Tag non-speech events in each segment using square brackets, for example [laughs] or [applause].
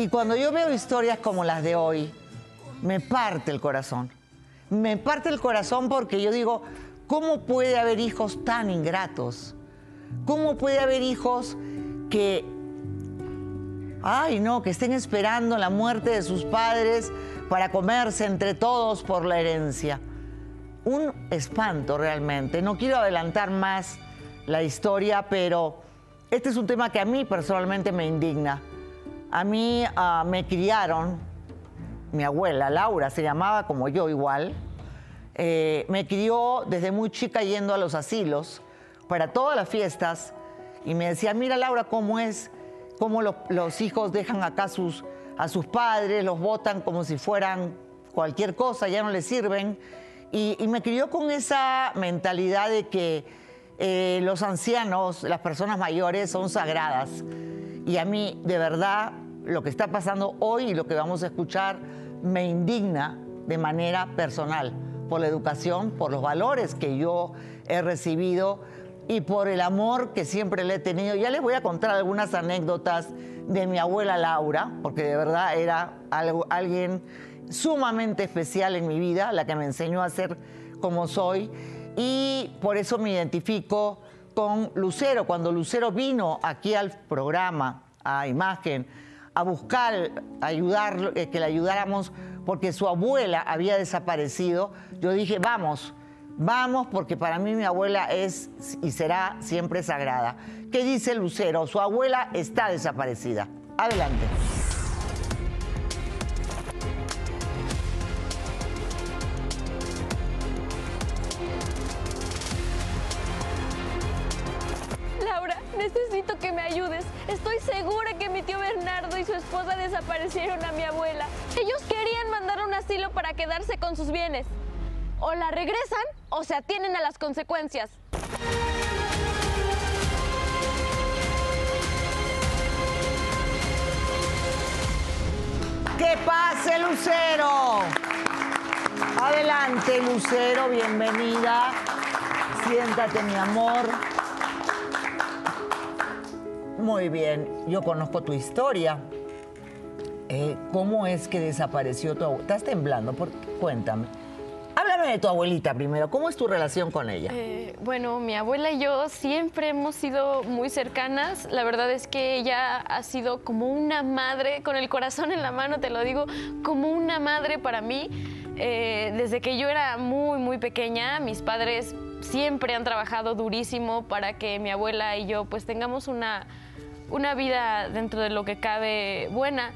Y cuando yo veo historias como las de hoy, me parte el corazón. Me parte el corazón porque yo digo, ¿cómo puede haber hijos tan ingratos? ¿Cómo puede haber hijos que, ay no, que estén esperando la muerte de sus padres para comerse entre todos por la herencia? Un espanto realmente. No quiero adelantar más la historia, pero este es un tema que a mí personalmente me indigna. A mí ah, me criaron, mi abuela Laura se llamaba como yo igual, eh, me crió desde muy chica yendo a los asilos para todas las fiestas y me decía, mira Laura cómo es, cómo los hijos dejan acá sus, a sus padres, los votan como si fueran cualquier cosa, ya no les sirven. Y, y me crió con esa mentalidad de que eh, los ancianos, las personas mayores son sagradas. Y a mí, de verdad, lo que está pasando hoy y lo que vamos a escuchar me indigna de manera personal por la educación, por los valores que yo he recibido y por el amor que siempre le he tenido. Ya les voy a contar algunas anécdotas de mi abuela Laura, porque de verdad era algo, alguien sumamente especial en mi vida, la que me enseñó a ser como soy y por eso me identifico con Lucero. Cuando Lucero vino aquí al programa, a Imagen, a buscar ayudar, eh, que le ayudáramos porque su abuela había desaparecido, yo dije, vamos, vamos, porque para mí mi abuela es y será siempre sagrada. ¿Qué dice Lucero? Su abuela está desaparecida. Adelante. Necesito que me ayudes. Estoy segura que mi tío Bernardo y su esposa desaparecieron a mi abuela. Ellos querían mandar un asilo para quedarse con sus bienes. O la regresan o se atienen a las consecuencias. ¡Que pase, Lucero! Adelante, Lucero, bienvenida. Siéntate, mi amor. Muy bien, yo conozco tu historia. Eh, ¿Cómo es que desapareció tu abuela? Estás temblando, ¿por cuéntame. Háblame de tu abuelita primero, ¿cómo es tu relación con ella? Eh, bueno, mi abuela y yo siempre hemos sido muy cercanas. La verdad es que ella ha sido como una madre, con el corazón en la mano, te lo digo, como una madre para mí. Eh, desde que yo era muy, muy pequeña, mis padres siempre han trabajado durísimo para que mi abuela y yo pues tengamos una una vida dentro de lo que cabe buena.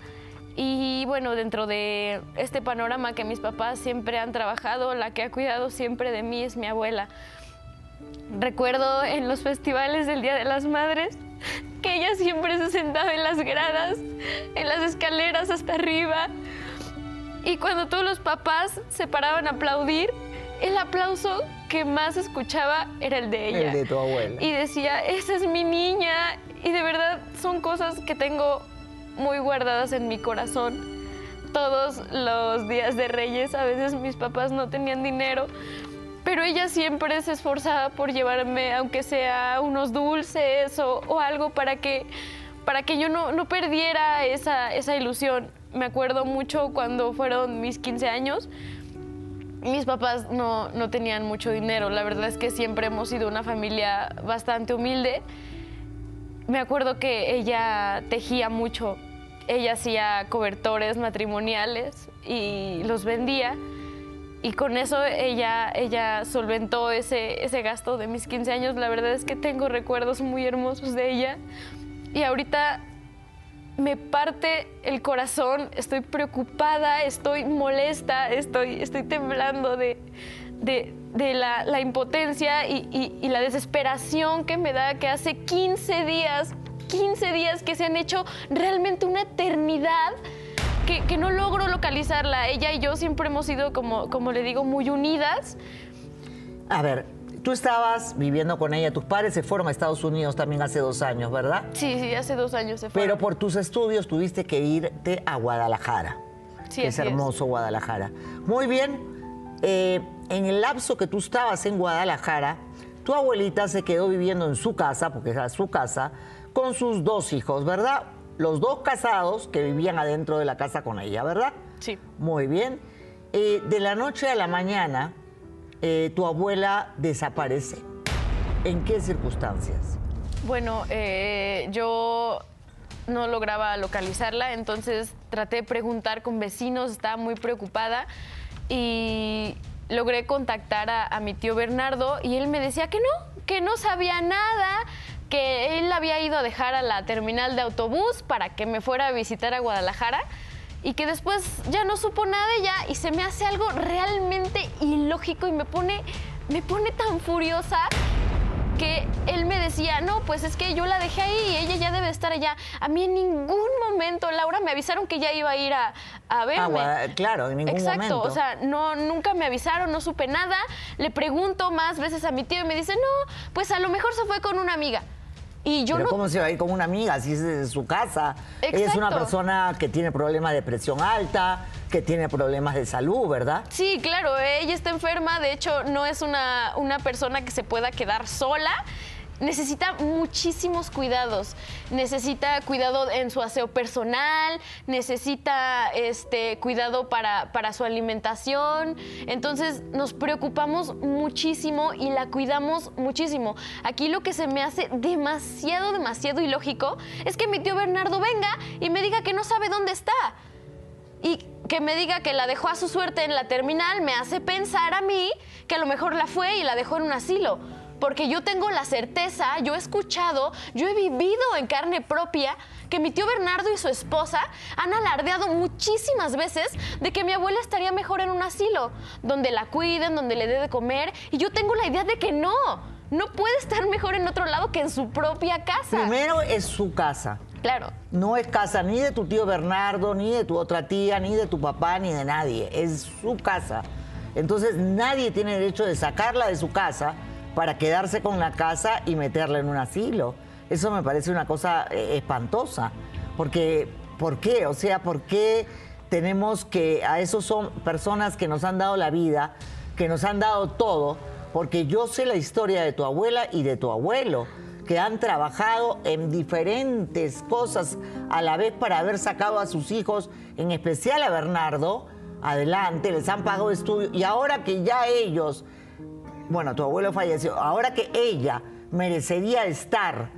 Y bueno, dentro de este panorama que mis papás siempre han trabajado, la que ha cuidado siempre de mí es mi abuela. Recuerdo en los festivales del Día de las Madres que ella siempre se sentaba en las gradas, en las escaleras hasta arriba. Y cuando todos los papás se paraban a aplaudir, el aplauso que más escuchaba era el de ella. El de tu abuela. Y decía, esa es mi niña. Y de verdad son cosas que tengo muy guardadas en mi corazón. Todos los días de Reyes, a veces mis papás no tenían dinero, pero ella siempre se esforzaba por llevarme, aunque sea unos dulces o, algo, para que, para que yo no, no perdiera esa, esa ilusión. Me acuerdo mucho cuando fueron mis 15 años mis papás no, no, tenían mucho dinero. La verdad es que siempre hemos sido una familia bastante humilde. Me acuerdo que ella tejía mucho. Ella hacía cobertores matrimoniales y los vendía. Y con eso ella, ella solventó ese, ese gasto de mis 15 años. La verdad es que tengo recuerdos muy hermosos de ella. Y ahorita me parte el corazón, estoy preocupada, estoy molesta, estoy, estoy temblando de, la, impotencia y, la desesperación que me da que hace 15 días, 15 días que se han hecho realmente una eternidad. Que, que no logro localizarla. Ella y yo siempre hemos sido, como, como le digo, muy unidas. A ver, Tú estabas viviendo con ella, tus padres se fueron a Estados Unidos también hace dos años, ¿verdad? Sí, sí, hace dos años se fueron. Pero por tus estudios tuviste que irte a Guadalajara. Sí, que es hermoso Guadalajara. Muy bien, eh, en el lapso que tú estabas en Guadalajara, tu abuelita se quedó viviendo en su casa, porque era su casa, con sus dos hijos, ¿verdad? los dos casados que vivían adentro de la casa con ella, ¿verdad? Sí. Muy bien. Eh, de la noche a la mañana, eh, tu abuela desaparece. ¿En qué circunstancias? Bueno, eh, yo no lograba localizarla, entonces traté de preguntar con vecinos, estaba muy preocupada y logré contactar a, mi tío Bernardo y él me decía que no, que no sabía nada, que él había ido a dejar a la terminal de autobús para que me fuera a visitar a Guadalajara y que después ya no supo nada de ella y se me hace algo realmente ilógico y me pone, me pone tan furiosa que él me decía, no, pues es que yo la dejé ahí y ella ya debe estar allá. A mí en ningún momento, Laura, me avisaron que ya iba a ir a, a verme. Ah, claro, en ningún Exacto, momento. o sea, no, nunca me avisaron, no supe nada. Le pregunto más veces a mi tío y me dice, no, pues a lo mejor se fue con una amiga. Y yo Pero no... ¿cómo se va a ir con una amiga si es de su casa? Ella es una persona que tiene problemas de presión alta, que tiene problemas de salud, ¿verdad? Sí, claro, ella está enferma, de hecho no es una, una persona que se pueda quedar sola. Necesita muchísimos cuidados. Necesita cuidado en su aseo personal, necesita este, cuidado para, para su alimentación. Entonces nos preocupamos muchísimo y la cuidamos muchísimo. Aquí lo que se me hace demasiado, demasiado ilógico es que mi tío Bernardo venga y me diga que no sabe dónde está. Y que me diga que la dejó a su suerte en la terminal me hace pensar a mí que a lo mejor la fue y la dejó en un asilo. Porque yo tengo la certeza, yo he escuchado, yo he vivido en carne propia que mi tío Bernardo y su esposa han alardeado muchísimas veces de que mi abuela estaría mejor en un asilo, donde la cuiden, donde le dé de comer. Y yo tengo la idea de que no, no puede estar mejor en otro lado que en su propia casa. Primero es su casa. Claro. No es casa ni de tu tío Bernardo, ni de tu otra tía, ni de tu papá, ni de nadie. Es su casa. Entonces nadie tiene derecho de sacarla de su casa para quedarse con la casa y meterla en un asilo. Eso me parece una cosa eh, espantosa. Porque, ¿por qué? O sea, ¿por qué tenemos que, a esos son personas que nos han dado la vida, que nos han dado todo? Porque yo sé la historia de tu abuela y de tu abuelo que han trabajado en diferentes cosas a la vez para haber sacado a sus hijos, en especial a Bernardo, adelante, les han pagado estudios y ahora que ya ellos, bueno, tu abuelo falleció, ahora que ella merecería estar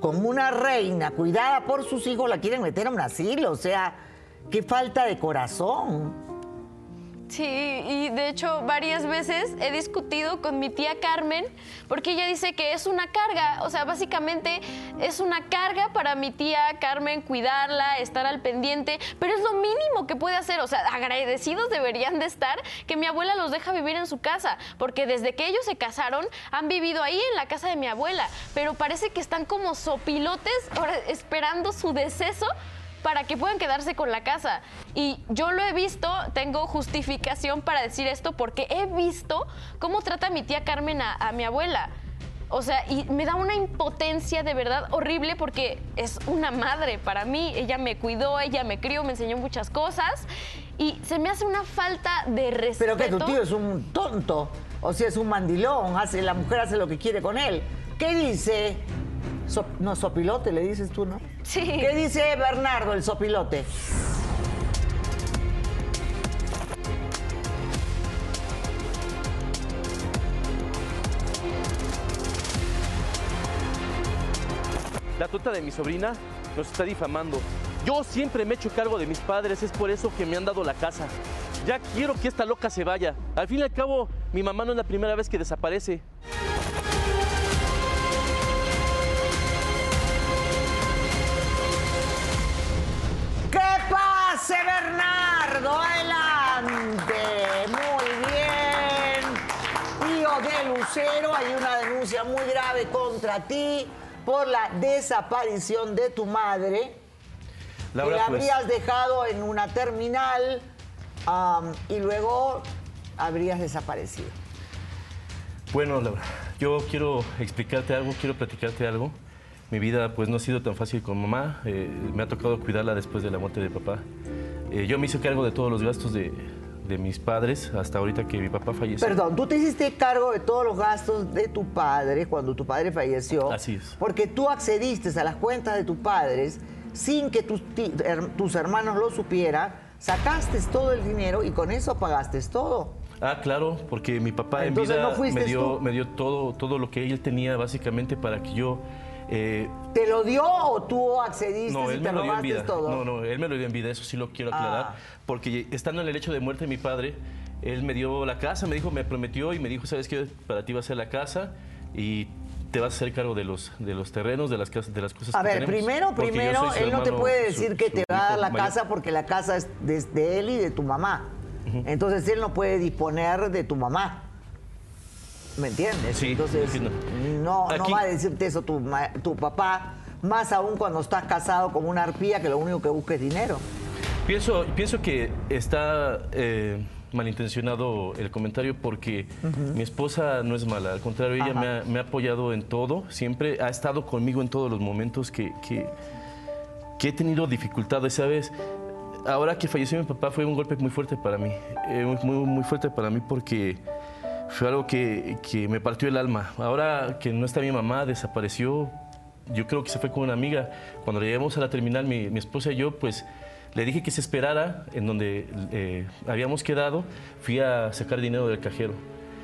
como una reina cuidada por sus hijos, la quieren meter a un asilo, o sea, qué falta de corazón. Sí, y de hecho varias veces he discutido con mi tía Carmen porque ella dice que es una carga, o sea, básicamente es una carga para mi tía Carmen cuidarla, estar al pendiente, pero es lo mínimo que puede hacer, o sea, agradecidos deberían de estar que mi abuela los deja vivir en su casa, porque desde que ellos se casaron han vivido ahí en la casa de mi abuela, pero parece que están como sopilotes esperando su deceso para que puedan quedarse con la casa. Y yo lo he visto, tengo justificación para decir esto porque he visto cómo trata mi tía Carmen a, a mi abuela. O sea, y me da una impotencia de verdad horrible porque es una madre para mí. Ella me cuidó, ella me crió, me enseñó muchas cosas. Y se me hace una falta de respeto. Pero que tu tío es un tonto, o sea, es un mandilón, hace, la mujer hace lo que quiere con él. ¿Qué dice? So- no, sopilote le dices tú, ¿no? Sí. ¿Qué dice Bernardo, el sopilote? La tonta de mi sobrina nos está difamando. Yo siempre me he hecho cargo de mis padres, es por eso que me han dado la casa. Ya quiero que esta loca se vaya. Al fin y al cabo, mi mamá no es la primera vez que desaparece. Pase, Bernardo! ¡Adelante! Muy bien. Tío de Lucero, hay una denuncia muy grave contra ti por la desaparición de tu madre. Laura, que la pues- habrías dejado en una terminal y luego habrías desaparecido. Bueno, Laura, yo quiero explicarte algo, quiero platicarte algo. Mi vida pues no ha sido tan fácil con mamá. eh, me ha tocado cuidarla después de la muerte de papá. Eh, yo me hice cargo de todos los gastos de, de mis padres hasta ahorita que mi papá falleció. Perdón, tú te hiciste cargo de todos los gastos de tu padre cuando tu padre falleció. Así es. Porque tú accediste a las cuentas de tus padres sin que tus, tus hermanos lo supieran, sacaste todo el dinero y con eso pagaste todo. Ah, claro, porque mi papá en Entonces, vida ¿no fuiste me dio, me dio todo, todo lo que él tenía básicamente para que yo... eh, ¿Te lo dio o tú accediste no, y él te me lo dio en vida. todo? No, no, él me lo dio en vida, eso sí lo quiero aclarar. Ah. Porque estando en el hecho de muerte de mi padre, él me dio la casa, me dijo, me prometió y me dijo, ¿sabes qué? Para ti va a ser la casa y te vas a hacer cargo de los, de los terrenos, de las, casas, de las cosas A que ver, tenemos. primero, primero, él no te puede su- decir que te va a dar la mayor. casa porque la casa es de, de él y de tu mamá. Entonces él no puede disponer de tu mamá. ¿Me entiendes? Sí, Entonces entiendo. No, no va a decirte eso tu, papá, más aún cuando estás casado con una arpía que lo único que busca es dinero. Pienso, pienso que está eh, malintencionado el comentario porque mi esposa no es mala, al contrario, ella me ha, me ha apoyado en todo, siempre ha estado conmigo en todos los momentos que, que, que he tenido dificultades, ¿sabes? Ahora que falleció mi papá fue un golpe muy fuerte para mí, eh, muy, muy, muy fuerte para mí porque fue algo que, que me partió el alma. Ahora que no está mi mamá, desapareció, yo creo que se fue con una amiga. Cuando llegamos a la terminal, mi, esposa y yo, pues le dije que se esperara en donde eh, habíamos quedado. Fui a sacar dinero del cajero.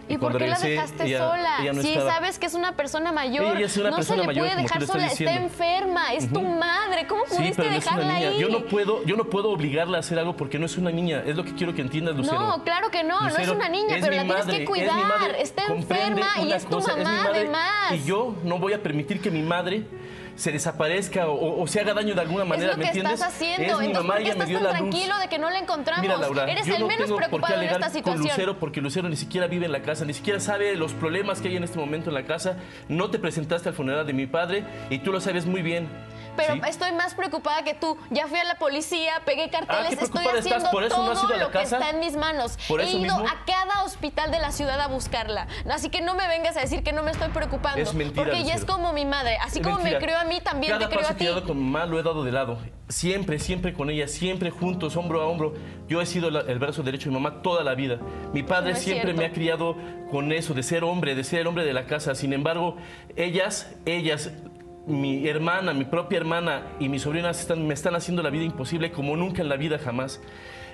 ¿Y, por qué la dejaste ella- sola? ella no si estaba. sabes que es una persona mayor, Ella es una no persona se le mayor, puede dejar sola, está enferma, es tu madre, ¿cómo pudiste es dejarla ahí? Yo no puedo, yo no puedo obligarla a hacer algo porque no es una niña. Es lo que quiero que entiendas, Lucero. No, claro que no, no es una niña, es pero la tienes que es cuidar. madre. Está enferma y es tu cosa, mamá madre. además. Y yo no voy a permitir que mi madre se desaparezca o, o se haga daño de alguna manera, es lo ¿me que entiendes? estás haciendo. Es mi Entonces, mamá, ¿por qué ella me estás tan la luz. tranquilo de que no la encontramos? Mira, Laura, Eres yo el no menos tengo por qué preocupado en alegar esta con situación. Lucero porque Lucero ni siquiera vive en la casa, ni siquiera sabe los problemas que hay en este momento en la casa. No te presentaste al funeral de mi padre y tú lo sabes muy bien. Pero ¿sí? estoy más preocupada que tú. Ya fui a la policía, pegué carteles, Ah, ¿qué estoy estás? haciendo ¿Por eso no todo has ido a la lo que casa? está en mis manos. ¿Por He eso ido mismo? a cada hospital de la ciudad a buscarla. Así que no me vengas a decir que no me estoy preocupando. Es mentira, porque ella es como mi madre. Así Es como mentira. me creó a mí, también Cada te creo paso a que ti. con mamá lo he dado de lado. Siempre, siempre con ella, siempre juntos, hombro a hombro. Yo he sido la- el brazo derecho de mi mamá toda la vida. Mi padre No siempre cierto. me ha criado con eso, de ser hombre, de ser el hombre de la casa. Sin embargo, ellas, ellas, mi hermana, mi propia hermana y mis sobrinas están- me están haciendo la vida imposible como nunca en la vida jamás.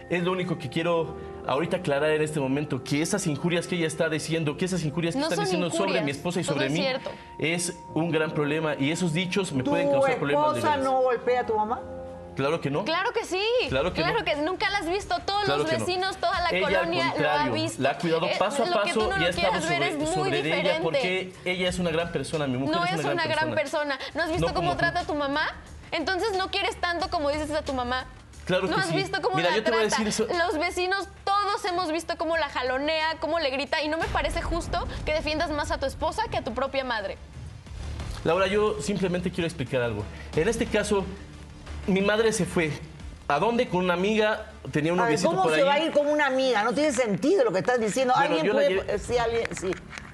Es lo único que quiero ahorita aclarar en este momento, que esas injurias que ella está diciendo, que esas injurias que No están son diciendo sobre mi esposa y sobre es mí cierto. es un gran problema y esos dichos me ¿Tu pueden causar problemas de esposa no golpea a tu mamá? Claro que no. Claro que sí. Claro que no. nunca la has visto. Todos Claro los que no. vecinos, toda la Ella, colonia lo ha visto. La ha cuidado Eh, paso a que paso no y ha estado sobre, es muy sobre diferente. ella porque ella es una gran persona, mi mujer No es es una, una gran persona. persona. ¿No has visto cómo trata a tu mamá? Entonces no quieres tanto como dices a tu mamá. Claro ¿No que has sí. visto cómo Mira, la yo te voy a trata? decir eso. Los vecinos, todos hemos visto cómo la jalonea, cómo le grita. Y no me parece justo que defiendas más a tu esposa que a tu propia madre. Laura, yo simplemente quiero explicar algo. En este caso, mi madre se fue. ¿A dónde? Con una amiga, tenía un noviecito ¿cómo por se ahí. va a ir con una amiga? No tiene sentido lo que estás diciendo. Bueno, ¿Alguien puede...? Sí, alguien... Sí,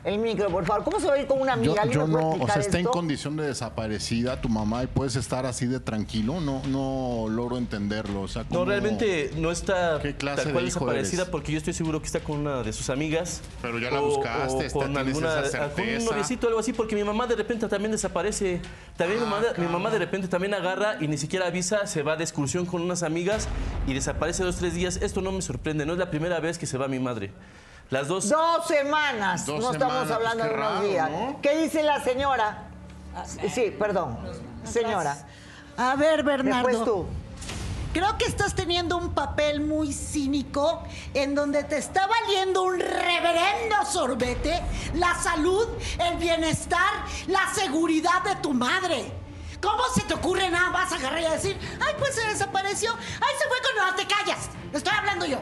el micro, por favor. ¿Cómo se va a ir con una amiga? Yo, ¿Alguien yo no, o sea, está en esto? condición de desaparecida tu mamá y puedes estar así de tranquilo. No, no logro entenderlo. O sea, No, ¿cómo- realmente no está ¿Qué clase tal cual de hijo desaparecida eres? porque yo estoy seguro que está con una de sus amigas. Pero ya la buscaste, está- con alguna, esa con un noviecito o algo así, porque mi mamá de repente también desaparece. También mi, mamá, mi mamá de repente también agarra y ni siquiera avisa, se va de excursión con unas amigas y desaparece dos, tres días. Esto no me sorprende, no es la primera vez que se va mi madre. Las dos... Dos semanas. Dos no estamos semanas, hablando pues, de unos raro, días. ¿no? ¿Qué dice la señora? Sí, perdón. Señora. A ver, Bernardo. Después tú. Creo que estás teniendo un papel muy cínico en donde te está valiendo un reverendo sorbete la salud, el bienestar, la seguridad de tu madre. ¿Cómo se te ocurre nada más agarrar y decir, ay, pues se desapareció, ay, se fue con... No, te callas, estoy hablando yo.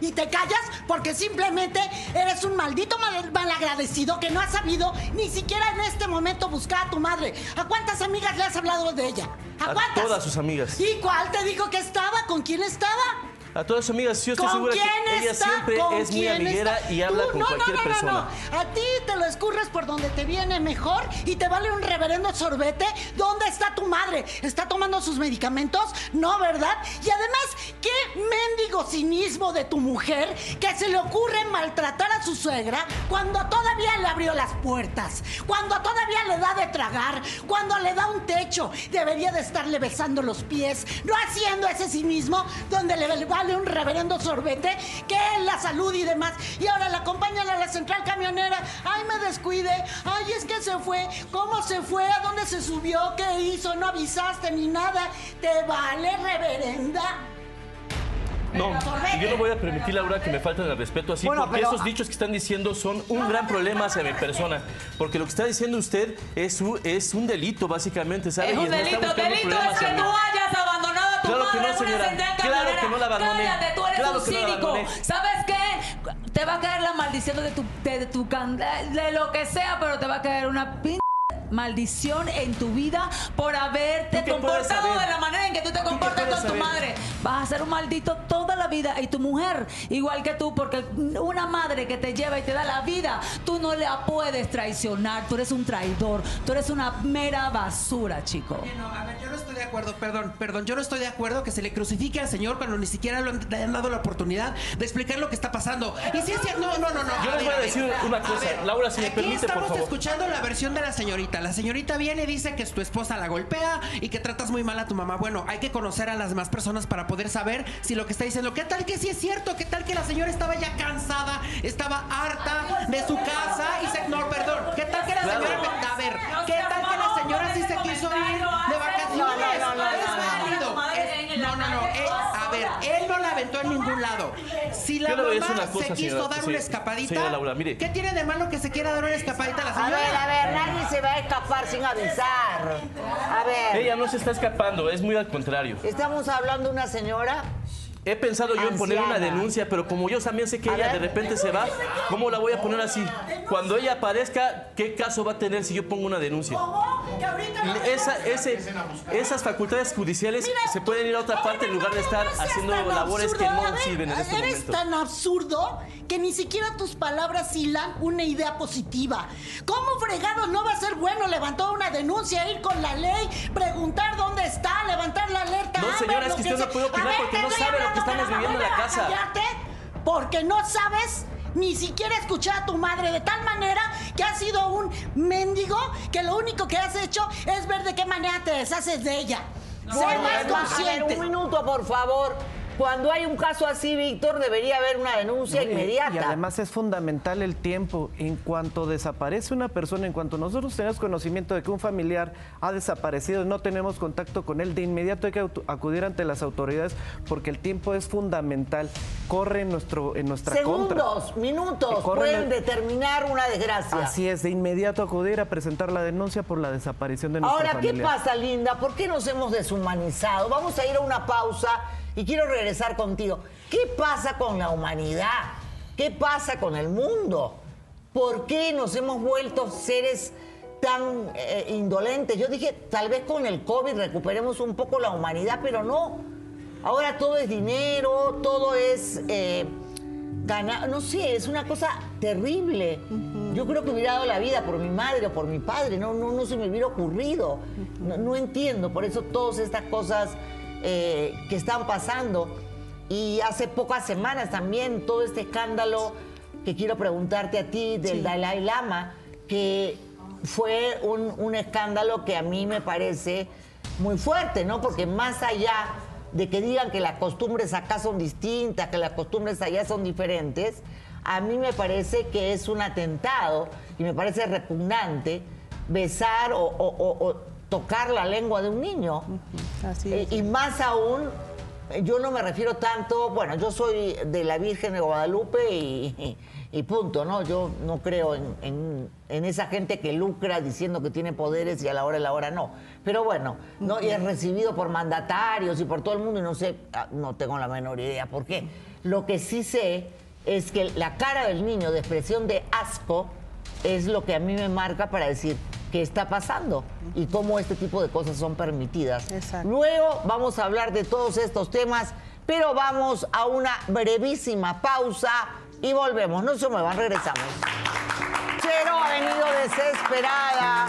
Y te callas porque simplemente eres un maldito mal, malagradecido que no has sabido ni siquiera en este momento buscar a tu madre. ¿A cuántas amigas le has hablado de ella? ¿A, A cuántas? todas sus amigas. ¿Y cuál te dijo que estaba? ¿Con quién estaba? A todas sus amigas, yo estoy ¿Con segura que ella está? siempre ¿Con es muy amiguera está? y habla Tú, con no, cualquier no, no, persona. No, no. A ti te lo escurres por donde te viene mejor y te vale un reverendo sorbete. ¿Dónde está tu madre? ¿Está tomando sus medicamentos? No, ¿verdad? Y además, qué mendigo cinismo de tu mujer que se le ocurre maltratar a su suegra cuando todavía le abrió las puertas, cuando todavía le da de tragar, cuando le da un techo, debería de estarle besando los pies, no haciendo ese cinismo donde le vale un reverendo sorbete que es la salud y demás. Y ahora la acompañan a la central camionera. Ay, me descuide. Ay, es que se fue. ¿Cómo se fue? ¿A dónde se subió? ¿Qué hizo? No avisaste ni nada. ¿Te vale, reverenda? No, Sorbete. yo no voy a permitir, Laura, que me falten el respeto así, Bueno, porque pero- esos dichos que están diciendo son un gran problema hacia mi persona. Porque lo que está diciendo usted es un, es un delito, básicamente, ¿sabe? Es Y un delito. Delito es que tú hayas abandonado a tu Claro que madre no, en una señora. central Claro que no la abandoné. Cállate, tú eres Claro un que no. ¿Sabes qué? Te va a caer la maldición de tu, de, de tu can- de lo que sea, pero te va a caer una pin maldición en tu vida por haberte ¿Tú qué puedes comportado de la manera Vas a ser un maldito toda la vida y tu mujer igual que tú porque una madre que te lleva y te da la vida, tú no la puedes traicionar, tú eres un traidor, tú eres una mera basura, chico. Oye, no, a ver, yo no estoy de acuerdo, perdón, perdón, yo no estoy de acuerdo que se le crucifique al señor cuando ni siquiera lo han- le han dado la oportunidad de explicar lo que está pasando. Y si es cierto, no, no, no, no. Yo les voy a ver, decir una cosa. ver, Laura, si me aquí permite, por estamos favor. escuchando la versión de la señorita. La señorita viene y dice que tu esposa la golpea y que tratas muy mal a tu mamá. Bueno, hay que conocer a las demás personas para poder saber si lo que está diciendo, ¿qué tal que sí es cierto? ¿Qué tal que la señora estaba ya cansada, estaba harta de su casa y se... No, perdón. ¿Qué tal que la señora... A ver, ¿qué tal que la señora sí se quiso ir de vacaciones? En ningún lado. Si la Yo le voy a mamá decir una cosa, se quiso señora- dar sí, una escapadita, señora Laura, mire. ¿qué tiene de malo que se quiera dar una escapadita a la A señora? ver, a ver, nadie se va a escapar sin avisar. A ver, Ella no se está escapando, es muy al contrario. estamos hablando de una señora. He pensado yo en poner una denuncia, pero como yo también sé que A ella ver. de repente se va, ¿cómo la voy a poner así? Cuando ella aparezca, ¿qué caso va a tener si yo pongo una denuncia? Que Esa, ese, esas facultades judiciales Mira, se pueden ir a otra parte en lugar de estar haciendo labores que no ver, sirven en este Eres momento. tan absurdo que ni siquiera tus palabras hilan una idea positiva. ¿Cómo fregado no va a ser bueno levantar una denuncia, ir con la ley, preguntar dónde está, levantar la alerta? No, Amber, señora, es lo que usted no puede opinar ver, porque no sabe lo que estamos viviendo en la casa. Porque no sabes ni siquiera escuchar a tu madre de tal manera que has sido un mendigo que lo único que has hecho es ver de qué manera te deshaces de ella. sé Bueno, más a ver, consciente. un minuto, por favor. Cuando hay un caso así, Víctor, debería haber una denuncia inmediata. Y además es fundamental el tiempo. En cuanto desaparece una persona, en cuanto nosotros tenemos conocimiento de que un familiar ha desaparecido y no tenemos contacto con él, de inmediato hay que acudir ante las autoridades porque el tiempo es fundamental. Corre en, nuestro, en nuestra contra. Segundos, minutos pueden el- determinar una desgracia. Así es, de inmediato acudir a presentar la denuncia por la desaparición de nuestro Ahora, ¿qué pasa, Linda? ¿Por qué nos hemos deshumanizado? Vamos a ir a una pausa y quiero regresar contigo. ¿Qué pasa con la humanidad? ¿Qué pasa con el mundo? ¿Por qué nos hemos vuelto seres tan eh, indolentes? Yo dije, tal vez con el COVID recuperemos un poco la humanidad, pero no. Ahora todo es dinero, todo es... eh, ganar, no sé, es una cosa terrible. Yo creo que hubiera dado la vida por mi madre o por mi padre, no, no, no se me hubiera ocurrido. No, no entiendo, por eso todas estas cosas eh, que están pasando. Y hace pocas semanas también todo este escándalo que quiero preguntarte a ti del Dalai Lama, que fue un, un escándalo que a mí me parece muy fuerte, ¿no? Porque más allá de que digan que las costumbres acá son distintas, que las costumbres allá son diferentes, a mí me parece que es un atentado y me parece repugnante besar o, o- o- o tocar la lengua de un niño. Así Eh, y más aún, eh, yo no me refiero tanto, bueno, yo soy de la Virgen de Guadalupe y, y punto, ¿no? Yo no creo en, en- en esa gente que lucra diciendo que tiene poderes y a la hora de la hora no. Pero bueno, ¿no? Y es recibido por mandatarios y por todo el mundo y no sé, ah, no tengo la menor idea por qué. Lo que sí sé es que la cara del niño de expresión de asco es lo que a mí me marca para decir qué está pasando y cómo este tipo de cosas son permitidas. Exacto. Luego vamos a hablar de todos estos temas, pero vamos a una brevísima pausa y volvemos. No se muevan, regresamos. Chero ha venido desesperada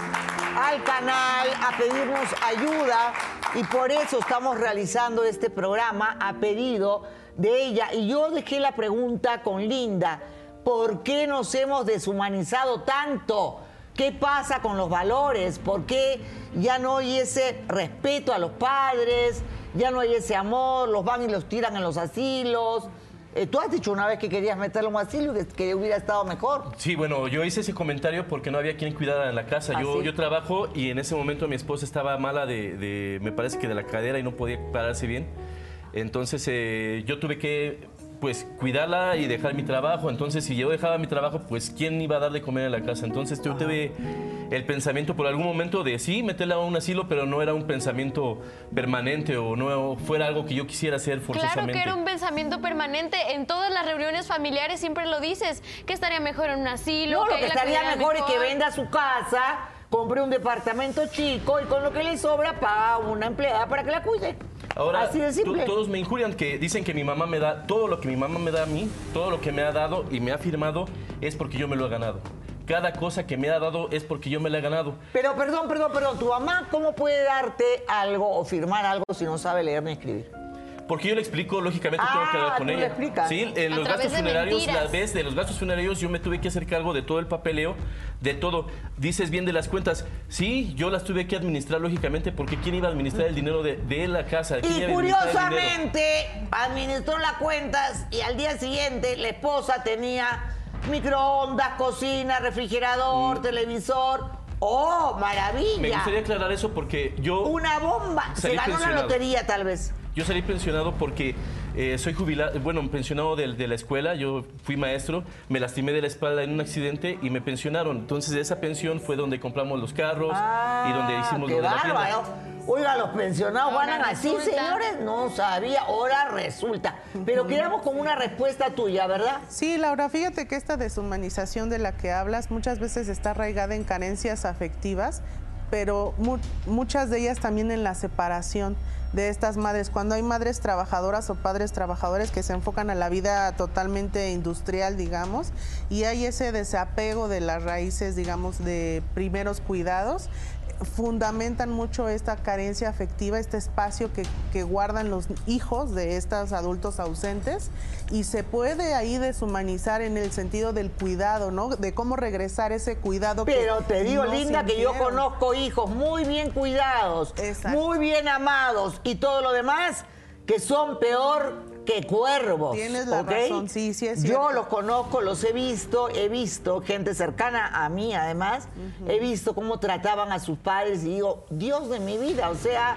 al canal a pedirnos ayuda Y por eso estamos realizando este programa a pedido de ella. Y yo dejé la pregunta con Linda. ¿Por qué nos hemos deshumanizado tanto? ¿Qué pasa con los valores? ¿Por qué ya no hay ese respeto a los padres? Ya no hay ese amor, los van y los tiran en los asilos. Eh, tú has dicho una vez que querías meterlo en un asilo y que, hubiera estado mejor. Sí, bueno, yo hice ese comentario porque no había quien cuidara en la casa. ¿Ah, yo, sí? yo trabajo y en ese momento mi esposa estaba mala de, de- me parece que de la cadera y no podía pararse bien. Entonces eh, yo tuve que, pues, cuidarla y dejar mi trabajo. Entonces, si yo dejaba mi trabajo, pues, ¿quién iba a dar de comer en la casa? Entonces, yo tuve el pensamiento por algún momento de sí, meterla a un asilo, pero no era un pensamiento permanente o no fuera algo que yo quisiera hacer Claro forzosamente. que era un pensamiento permanente. En todas las reuniones familiares siempre lo dices, que estaría mejor en un asilo. No, lo que estaría cuidaran mejor es que venda su casa, compre un departamento chico y con lo que le sobra paga a una empleada para que la cuide. Ahora, Así de to- simple. todos me injurian que dicen que mi mamá me da todo lo que mi mamá me da a mí, todo lo que me ha dado y me ha firmado es porque yo me lo he ganado. Cada cosa que me ha dado es porque yo me la he ganado. Pero perdón, perdón, perdón, tu mamá, ¿cómo puede darte algo o firmar algo si no sabe leer ni escribir? Porque yo le explico, lógicamente Ah, tengo que hablar con tú le ella. explicas. Sí, en A los través gastos de funerarios, mentiras. la vez de los gastos funerarios, yo me tuve que hacer cargo de todo el papeleo, de todo. Dices bien de las cuentas. Sí, yo las tuve que administrar, lógicamente, porque ¿quién iba a administrar el dinero de, de la casa? ¿Quién Y iba a administrar el dinero? curiosamente administró las cuentas y al día siguiente la esposa tenía microondas, cocina, refrigerador, televisor. ¡Oh, maravilla! Me gustaría aclarar eso porque yo... Una bomba. Se Salí ganó la pensionado. lotería tal vez. Yo salí pensionado porque eh, soy jubilado, bueno, pensionado de, de la escuela, yo fui maestro, me lastimé de la espalda en un accidente y me pensionaron. Entonces de esa pensión fue donde compramos los carros y donde hicimos Ah, qué lo de la tienda. Oiga, los pensionados Ahora ganan así, señores. No sabía, ahora resulta. Pero quedamos con una respuesta tuya, ¿verdad? Sí, Laura, fíjate que esta deshumanización de la que hablas muchas veces está arraigada en carencias afectivas, pero mu- muchas de ellas también en la separación de estas madres. Cuando hay madres trabajadoras o padres trabajadores que se enfocan a la vida totalmente industrial, digamos, y hay ese desapego de las raíces, digamos, de primeros cuidados, fundamentan mucho esta carencia afectiva, este espacio que, que guardan los hijos de estos adultos ausentes y se puede ahí deshumanizar en el sentido del cuidado, ¿no? De cómo regresar ese cuidado. que Pero te digo, no Linda, que yo conozco hijos muy bien cuidados, Exacto. muy bien amados y todo lo demás que son peor que cuervos. Tienes la ¿ok? razón, sí, sí es Yo cierto. los conozco, los he visto, he visto gente cercana a mí además, he visto cómo trataban a sus padres y digo, Dios de mi vida, o sea,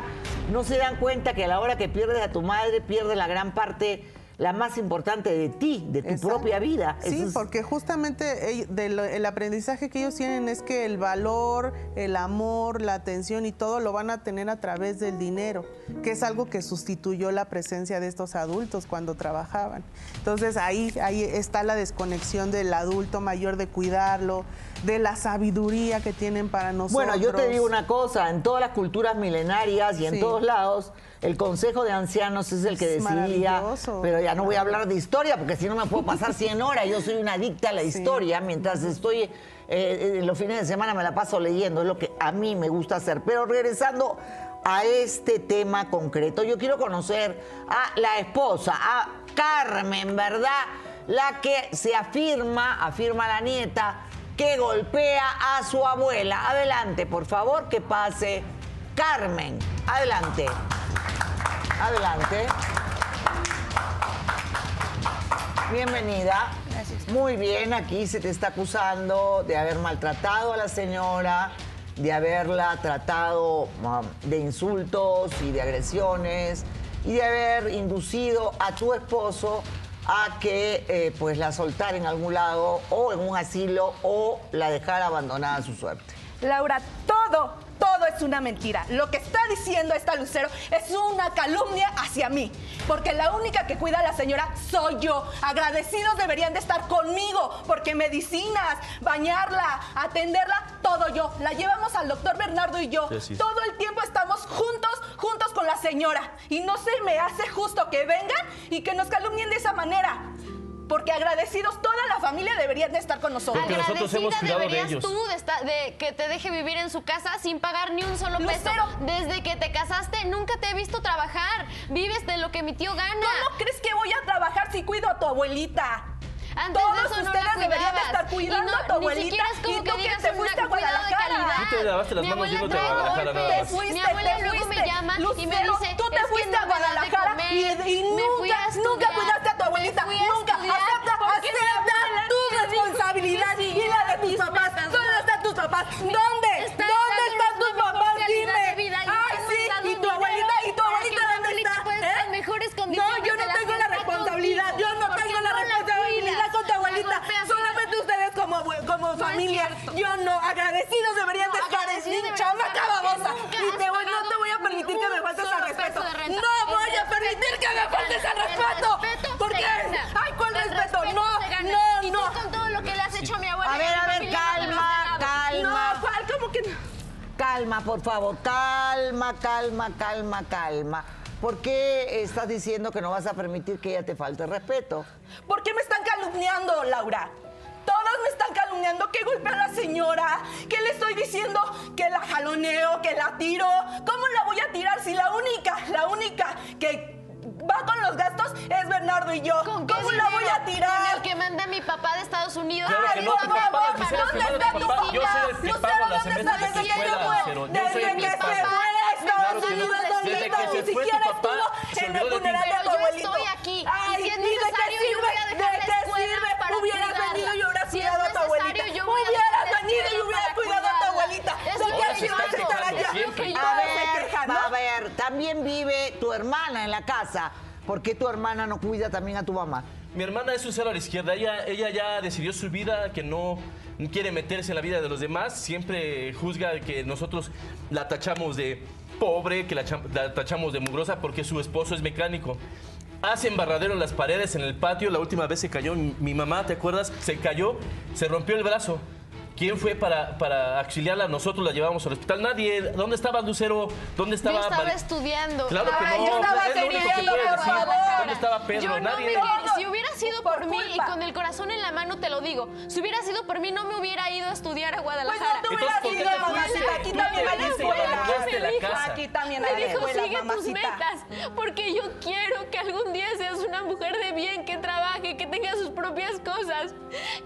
no se dan cuenta que a la hora que pierdes a tu madre, pierdes la gran parte, la más importante de ti, de tu Exacto. propia vida. Sí, es- porque justamente el aprendizaje que ellos tienen es que el valor, el amor, la atención y todo lo van a tener a través del dinero, que es algo que sustituyó la presencia de estos adultos cuando trabajaban. Entonces ahí, ahí está la desconexión del adulto mayor de cuidarlo, de la sabiduría que tienen para nosotros. Bueno, yo te digo una cosa, en todas las culturas milenarias y en Sí. todos lados, el Consejo de Ancianos es el que Es decidía, pero ya no voy a hablar de historia porque si no me puedo pasar 100 horas, yo soy una adicta a la historia, mientras estoy eh, eh, los fines de semana me la paso leyendo, es lo que a mí me gusta hacer. Pero regresando a este tema concreto, yo quiero conocer a la esposa, a Carmen, ¿verdad? La que se afirma, afirma la nieta, que golpea a su abuela. Adelante, por favor, que pase Carmen. Adelante. Adelante. Bienvenida. Muy bien, aquí se te está acusando de haber maltratado a la señora, de haberla tratado um, de insultos y de agresiones y de haber inducido a tu esposo a que eh, pues la soltara en algún lado o en un asilo o la dejara abandonada a su suerte. Laura, todo, todo es una mentira. Lo que está diciendo esta Lucero es una calumnia hacia mí. Porque la única que cuida a la señora soy yo. Agradecidos deberían de estar conmigo. Porque medicinas, bañarla, atenderla, todo yo. La llevamos al doctor Bernardo y yo. Sí, sí. Todo el tiempo estamos juntos, juntos con la señora. Y no se me hace justo que vengan y que nos calumnien de esa manera. Porque agradecidos, toda la familia deberían de estar con nosotros. Porque nosotros hemos Agradecida de deberías ellos. tú de, esta- de que te deje vivir en su casa sin pagar ni un solo peso. Lucero. Desde que te casaste nunca te he visto trabajar. Vives de lo que mi tío gana. ¿Cómo crees que voy a trabajar si cuido a tu abuelita? Antes Todos de eso no ustedes la deberían estar cuidando no- a tu Ni abuelita. siquiera es como y que digas te una fuiste a Guadalajara. Tú te lavaste las Mi manos abuela yéndote a Guadalajara nada más. Te fuiste, Mi abuela luego me llama y me dice, tú te "Es que fuiste a Guadalajara comer". y, nunca, nunca cuidaste a tu abuelita. Nunca. Acepta, acepta tu responsabilidad "Sí, y la de tus papás. ¿Dónde están tus papás? ¿Dónde? ¿Dónde están tus papás? Dime. Ay, sí. ¿Y tu abuelita? ¿Y tu abuelita dónde está? ¿Eh? mejores No, yo no tengo la responsabilidad. Yo no tengo la responsabilidad con tu abuelita. Solamente ustedes como, como familia. Yo no. Agradecidos deberían de No, estar mi chamaca babosa. Y te voy, no te voy a permitir que me faltes al respeto. No voy a permitir que me faltes al respeto. ¿Por qué? Ay, ¿cuál respeto? respeto No, no, Y no. tú con todo lo que le has hecho a mi abuela. A ver, a ver, calma, calma. No, ¿cuál? ¿Cómo que no? Calma, por favor, calma, calma, calma, calma. ¿Por qué estás diciendo que no vas a permitir que ella te falte respeto? ¿Por qué me están calumniando, Laura? Todos me están calumniando que golpea a la señora, que le estoy diciendo que la jaloneo, que la tiro. ¿Cómo la voy a tirar si la única, la única que va con los gastos es Bernardo y yo? ¿Con qué ¿Cómo la voy a tirar? Con el que manda mi papá de Estados Unidos. Claro Ay, no, por favor, ¿dónde está tu papá. papá? Yo soy el que Lucero, pago las ¿dónde semestres de está tu desde que escuela, se fue? Desde que se Estados. Unidos, ¿dónde está? Ni siquiera se en el de funeral tu yo abuelito. estoy aquí, y Ay, si es ¿y de qué necesario, yo voy a Hubieras cuidarla. venido y hubieras Si es cuidado a tu abuelita. necesario, yo voy a Hubieras venido y hubieras cuidado a tu abuelita. Es ¿De qué sirve yo estar allá? Es A ver, a ver, también vive tu hermana en la casa. ¿Por qué tu hermana no cuida también a tu mamá? Mi hermana es un cero a la izquierda. Ella, ella ya decidió su vida, que no quiere meterse en la vida de los demás. Siempre juzga que nosotros la tachamos de pobre, que la, cham- la tachamos de mugrosa porque su esposo es mecánico. Hace embarradero en las paredes, en el patio. La última vez se cayó mi mamá, ¿te acuerdas? Se cayó, se rompió el brazo. ¿Quién fue para, para auxiliarla? Nosotros la llevamos al hospital. Nadie. ¿Dónde estaba Lucero? ¿Dónde estaba Yo estaba Val- estudiando. Claro que Ay, no. yo estaba es lo único que estudiando, puede por decir. favor. ¿Dónde estaba Pedro? Yo no Nadie. me si hubiera sido por, Por mí y con el corazón en la mano te lo digo, si hubiera sido por mí no me hubiera ido a estudiar a Pues Guadalajara. no te Entonces, hubieras ¿por qué ido, te fuiste? mamacita. Aquí también hay fuiste y escuela. abandonaste la. Aquí también Me hay dijo, escuela, sigue tus metas, porque yo quiero que algún día seas una mujer de bien, que trabaje, que tenga sus propias cosas.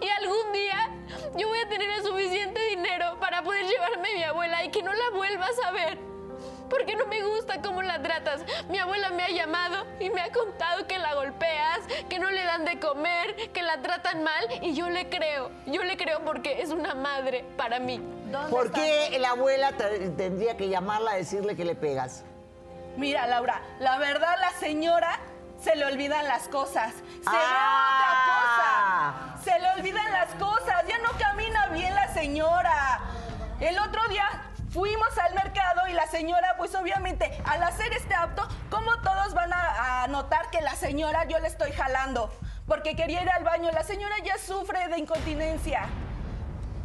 Y algún día yo voy a tener el suficiente dinero para poder llevarme a mi abuela y que no la vuelvas a ver. Porque no me gusta cómo la tratas. Mi abuela me ha llamado y me ha contado que la golpeas, que no le dan de comer, que la tratan mal y yo le creo. Yo le creo porque es una madre para mí. ¿Por qué la abuela te- tendría que llamarla a decirle que le pegas? Mira, Laura, la verdad la señora se le olvidan las cosas. Se Ah. ve otra cosa. Se le olvidan las cosas. Ya no camina bien la señora. El otro día fuimos al mercado y la señora, pues obviamente, al hacer este acto, como todos van a, a notar que la señora yo le estoy jalando? Porque quería ir al baño. La señora ya sufre de incontinencia.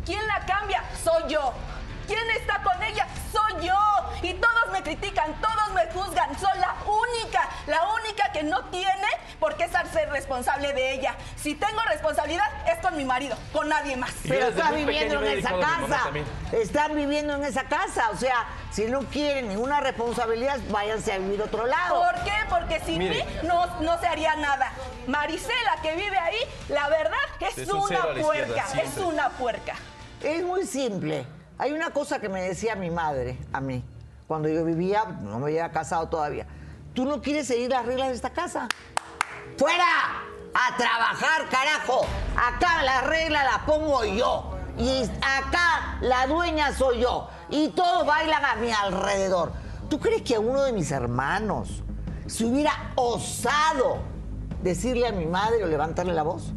¿Quién la cambia? Soy yo. ¿Quién está con ella? Soy yo. Y todos me critican, todos me juzgan. Soy la única, la única que no tiene por qué ser responsable de ella. Si tengo responsabilidad es con mi marido, con nadie más. Pero desde está muy viviendo en esa casa. Están viviendo en esa casa. O sea, si no quieren ninguna responsabilidad, váyanse a vivir a otro lado. ¿Por qué? Porque sin mí no, no se haría nada. Marisela, que vive ahí, la verdad es, Es un una puerca. Es una puerca. Es muy simple. Hay una cosa que me decía mi madre a mí, cuando yo vivía, no me había casado todavía. ¿Tú no quieres seguir las reglas de esta casa? ¡Fuera! A trabajar, carajo. Acá la regla la pongo yo. Y acá la dueña soy yo. Y todos bailan a mi alrededor. ¿Tú crees que uno de mis hermanos se hubiera osado decirle a mi madre o levantarle la voz?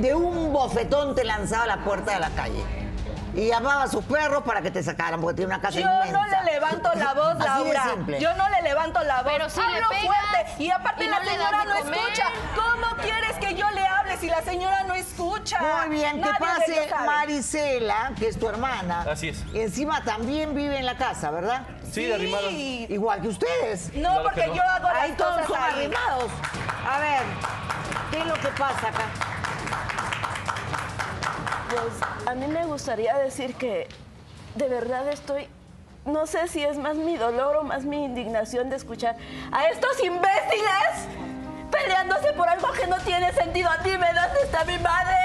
de un bofetón te lanzaba a la puerta de la calle. Y llamaba a sus perros para que te sacaran, porque tiene una casa Yo inmensa. no le levanto la voz, Laura. Yo no le levanto la voz. Pero si le Hablo pegas fuerte. Y aparte y la no le señora no escucha. ¿Cómo quieres que yo le hable si la señora no escucha? Muy bien, que Nadie de pase. Marisela, que es tu hermana. Así es. Y encima también vive en la casa, ¿verdad? Sí, de arrimado. Igual que ustedes. No, Claro porque que no. yo hago Ahí las todos cosas son ahí. arrimados. A ver, ¿qué es lo ¿qué pasa acá? Pues a mí me gustaría decir que de verdad estoy, no sé si es más mi dolor o más mi indignación de escuchar a estos imbéciles peleándose por algo que no tiene sentido. Dime, ¿dónde está mi madre?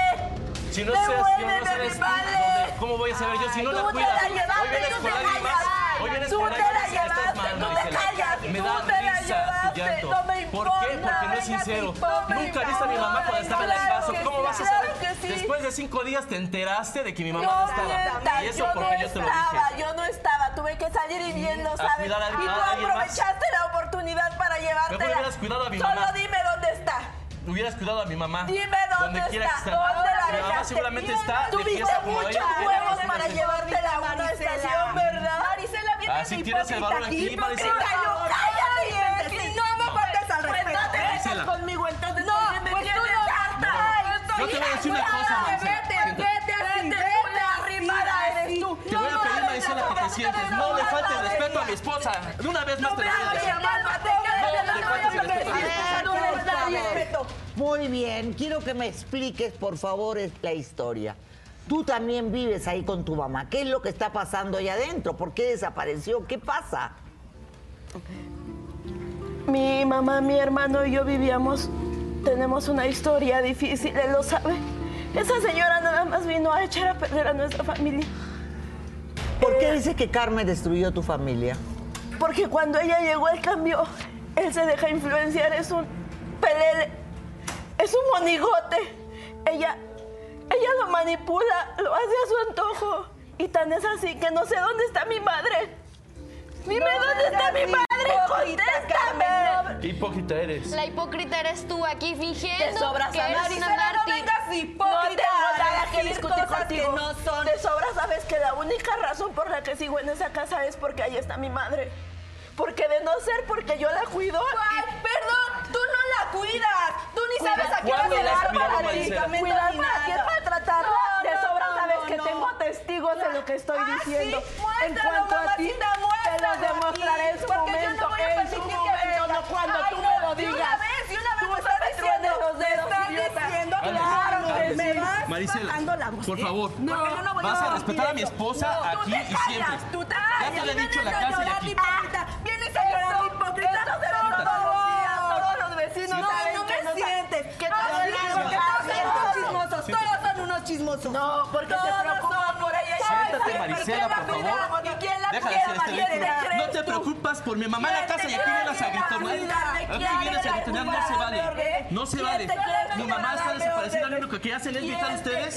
Si no seas yo, no Devuélveme mi madre. ¿Cómo voy a saber yo si no Tú la te cuidas? tú te la llevaste. Hoy vienes Tú con te la llevaste, tú te callas, Me tú te la llevaste, llanto. no me ¿Por qué? Porque no es sincero. Nunca viste a mi mamá cuando estaba en el caso. ¿Cómo vas a claro saber? que sí. Después de cinco días te enteraste de que mi mamá No estaba. Y eso yo no porque yo te lo estaba, dije. yo no estaba, tuve que salir viviendo, a ¿sabes? cuidar a- y tú aprovechaste la oportunidad para llevártela. Mejor hubieras cuidado a mi Solo dime dónde está. Hubieras cuidado a mi mamá. Dime dónde Donde quiera está, que dónde la Mi mamá dejaste. seguramente está Tuviste muchos huevos para llevártela a una estación, ¿verdad? Marisela viene Así de tienes el hipócrita valor aquí, yo, cállate, no conmigo, entonces No, pues tú no- harta. Ay, Yo te voy a decir una cosa, Marisela. Vete, vete Vete, vete arrimada eres tú. Te voy a pedir, Marisela, que te sientes. No le faltes respeto a mi esposa. De una vez más te lo voy a decir. Muy bien, quiero que me expliques, por favor, es- la historia. Tú también vives ahí con tu mamá. ¿Qué es lo que está pasando ahí adentro? ¿Por qué desapareció? ¿Qué pasa? Mi mamá, mi hermano y yo vivíamos, tenemos una historia difícil, él lo sabe. Esa señora nada más vino a echar a perder a nuestra familia. ¿Por qué dice que Carmen destruyó tu familia? Porque cuando ella llegó él cambió. Él se deja influenciar, es un pelele, es un monigote. Ella, ella lo manipula, lo hace a su antojo. Y tan es así que no sé dónde está mi madre. Dime dónde está mi madre, contéstame. Qué hipócrita eres. La hipócrita eres tú aquí fingiendo Te sobras que a eres no mártir. vengas hipócrita. No tengo nada que discutir contigo. no son. De sobra sabes que la única razón por la que sigo en esa casa es porque ahí está mi madre. Porque de no ser porque yo la cuido. Ay, perdón, tú no la cuidas. Tú ni sabes a qué vas a ¿Cuándo la has llegar cuidado, para medicamentos Cuidar para quién, nada. para tratarla. No, de sobra no, sabes no, que no. tengo testigos de lo que estoy Ah, diciendo. sí, en cuanto a ti, te los demostraré en su porque yo no momento. voy a En su que momento, cuando Ay, tú no, me lo de una digas. vez, de una vez Tú me estás diciendo, los dedos, me estás idiota. diciendo, Ándale, claro, ándale. me vas Marisela, bajando la voz. por favor, No, porque yo no voy vas a respetar a mi esposa No, tú aquí te y callas, siempre. Tú te Ya callas. te lo he dicho en la a casa y llorar, aquí. hipócrita. Vienes a llorar, hipócrita. Todos los días, todos los vecinos No, me sientes. que Todos son unos chismosos. Todos son unos chismosos. No, porque por ella. Siéntate, por favor. cuidar. ¿Y quién la Deja de hacer este No te preocupas por mi mamá en la casa y aquí vienes a gritonear. Aquí vienes a gritonear, no se vale. No se vale. Mi mamá está desaparecida, lo único que hacen es gritar ustedes.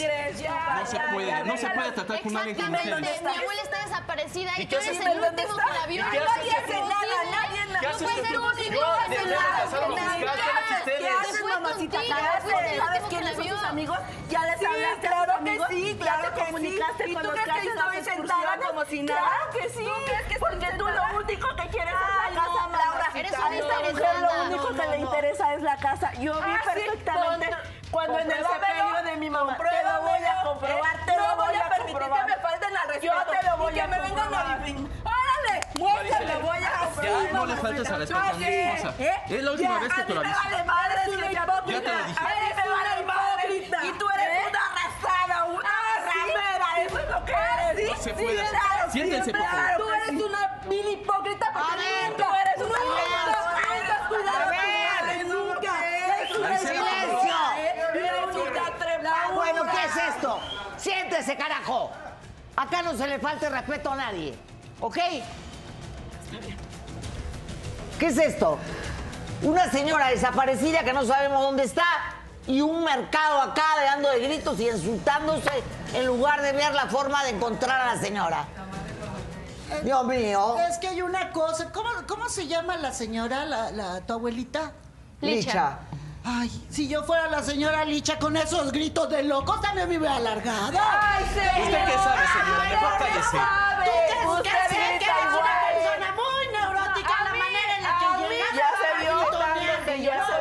No se puede, no se puede tratar con alguien como Exactamente, ustedes. mi abuela está desaparecida ¿Y tú eres el último que la vio. ¿Y qué No haces puede tú? ser posible. ¿Qué No haces puede tú? nada. nada. ¿qué haces mamacita? ¿Sabes fuiste el ¿Sabes último que quiénes son sus amigos? ¿Ya les hablaste a claro tus que sí, ¿Ya claro que sí. comunicaste ¿Y con tú los crees que que estoy sentada como si nada? Claro que sí. ¿Tú crees que Porque tú lo único que quieres es Ay, la casa, no, Laura. Eres A una esta mujer lo único No, que no, le no. interesa es la casa. Yo vi Ah, sí, perfectamente con- cuando en el sepelio de mi mamá. Te lo voy a comprobar, ¿eh? te lo No voy a permitir comprobar. que me falten al respeto. Yo te lo voy y que a me vengan a comprobar. voy a ya no le faltes al respeto a mi esposa. Es la última vez que te lo aviso. vale una me hipócrita. Ya te lo dije. Eres me vale una madre. hipócrita. Y tú eres se puede hacer. claro, Siéntense, sí, por favor. claro Tú eres una vil hipócrita porque ver, nunca Tú eres una nunca, hipócrita. nunca has cuidado A ver. nunca. Favor. ¿eh? La única trepa. Bueno, ¿qué es esto? Siéntese, carajo. Acá no se le falte respeto a nadie. ¿Ok? ¿Qué es esto? Una señora desaparecida que no sabemos dónde está y un mercado acá dando de gritos y insultándose en lugar de ver la forma de encontrar a la señora. Dios mío. Es que hay una cosa. ¿Cómo, cómo se llama la señora, la, la- tu abuelita? Licha. Ay, si yo fuera la señora Licha con esos gritos de locos, también me hubiera alargado. Ay, señor. ¿Usted qué sabe, señora? Mejor cállese. ¿Tú crees Usted que sí, que eres una persona muy neurótica A la mí, manera en la que llegas ya se vio también, ya se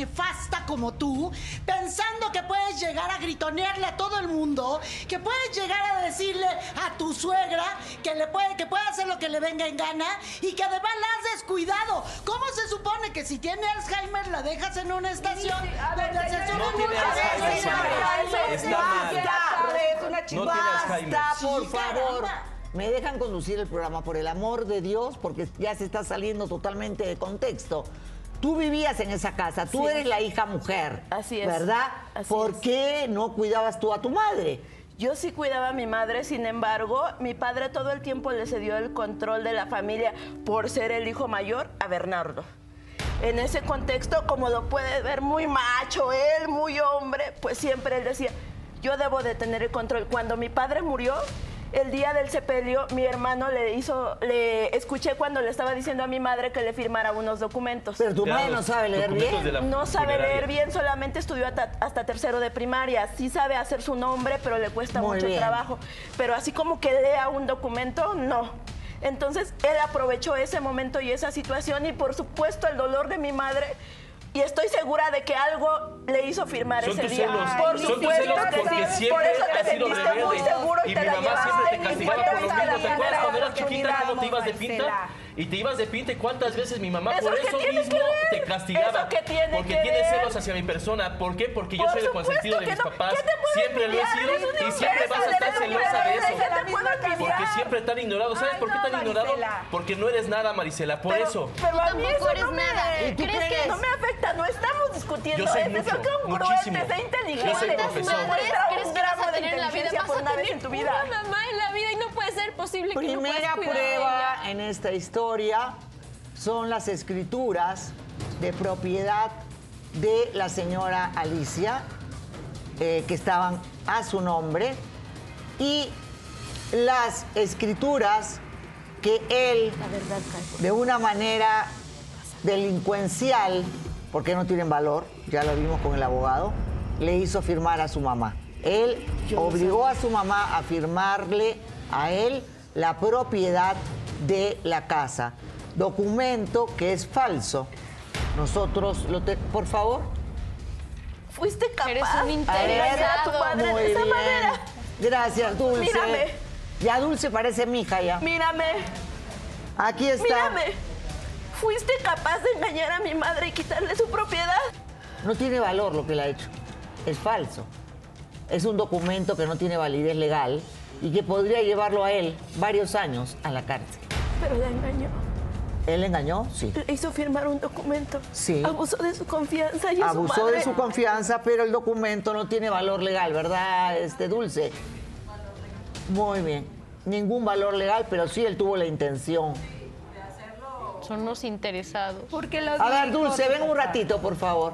nefasta como tú pensando que puedes llegar a gritonearle a todo el mundo, que puedes llegar a decirle a tu suegra que le puede, que puede hacer lo que le venga en gana y que además la has descuidado. ¿Cómo se supone que si tiene Alzheimer la dejas en una estación donde se No tiene mucha Alzheimer, gente? señora. Está mal. No. Basta, por Sí, favor. caramba. Me dejan conducir el programa, por el amor de Dios, porque ya se está saliendo totalmente de contexto. Tú vivías en esa casa, tú Sí. eres la hija mujer. Así es, ¿Verdad? así ¿Por es. qué no cuidabas tú a tu madre? Yo sí cuidaba a mi madre, sin embargo, mi padre todo el tiempo le cedió el control de la familia por ser el hijo mayor a Bernardo. En ese contexto, como lo puede ver, muy macho, él, muy hombre, pues siempre él decía, yo debo de tener el control. Cuando mi padre murió, el día del sepelio, mi hermano le hizo, le escuché cuando le estaba diciendo a mi madre que le firmara unos documentos. Pero tu madre no sabe leer bien. No sabe leer bien, solamente estudió hasta, hasta tercero de primaria. Sí sabe hacer su nombre, pero le cuesta Muy mucho bien. trabajo. Pero así como que lea un documento, no. Entonces él aprovechó ese momento y esa situación y por supuesto el dolor de mi madre. Y estoy segura de que algo le hizo firmar Son ese tus día. celos, por son tus supuesto celos que porque sí. Por siempre eso te sentiste muy seguro y, Y te mi la mamá siempre llevaste te y castigaba por lo mismo. ¿Te acuerdas cuando eras chiquita cómo te ibas de pinta? Y te ibas de pinta y cuántas veces mi mamá ¿Eso por eso tiene mismo que te castigaba. ¿Eso qué tiene porque que tienes ver? celos hacia mi persona. ¿Por qué? Porque yo Por soy el consentido de que mis no. papás. ¿Qué te puedo Siempre lo he sido y siempre vas a estar celosa de eso. ¿qué te puedo envidiar? Porque siempre tan ignorado. ¿Sabes Ay, por qué no, tan ignorado? Porque no eres nada, Marisela. Por Pero- eso. Pero a mí eso eres no me, nada. ¿Y tú ¿crees que no me afecta? No estamos discutiendo Yo soy eso. mucho, muchísimo. inteligente. Yo soy ¿Cuántas profesor. crees un que vas a tener en la vida? Vas a tener en tu vida. una mamá en la vida y no puede ser posible que no Primera puedas cuidar de prueba en esta historia son las escrituras de propiedad de la señora Alicia, eh, que estaban a su nombre, y las escrituras que él, de una manera delincuencial, porque no tienen valor, ya lo vimos con el abogado, le hizo firmar a su mamá. Él obligó a su mamá a firmarle a él la propiedad de la casa. Documento que es falso. Nosotros lo te- por favor. Fuiste capaz Eres un de engañar a tu interesado. madre Muy de esa bien. manera. Gracias, Dulce. Mírame. Ya Dulce parece mi hija ya. Mírame, Aquí está. mírame. Fuiste capaz de engañar a mi madre y quitarle su propiedad. No tiene valor lo que le ha hecho. Es falso. Es un documento que no tiene validez legal y que podría llevarlo a él varios años a la cárcel. Pero la engañó. ¿Él engañó? Sí. Le hizo firmar un documento. Sí. Abusó de su confianza y a su Abusó madre. de su confianza, pero el documento no tiene valor legal, ¿verdad, este Dulce? Muy bien. Ningún valor legal, pero sí él tuvo la intención. Son los interesados. Porque A ver, Dulce, ven un ratito, por favor.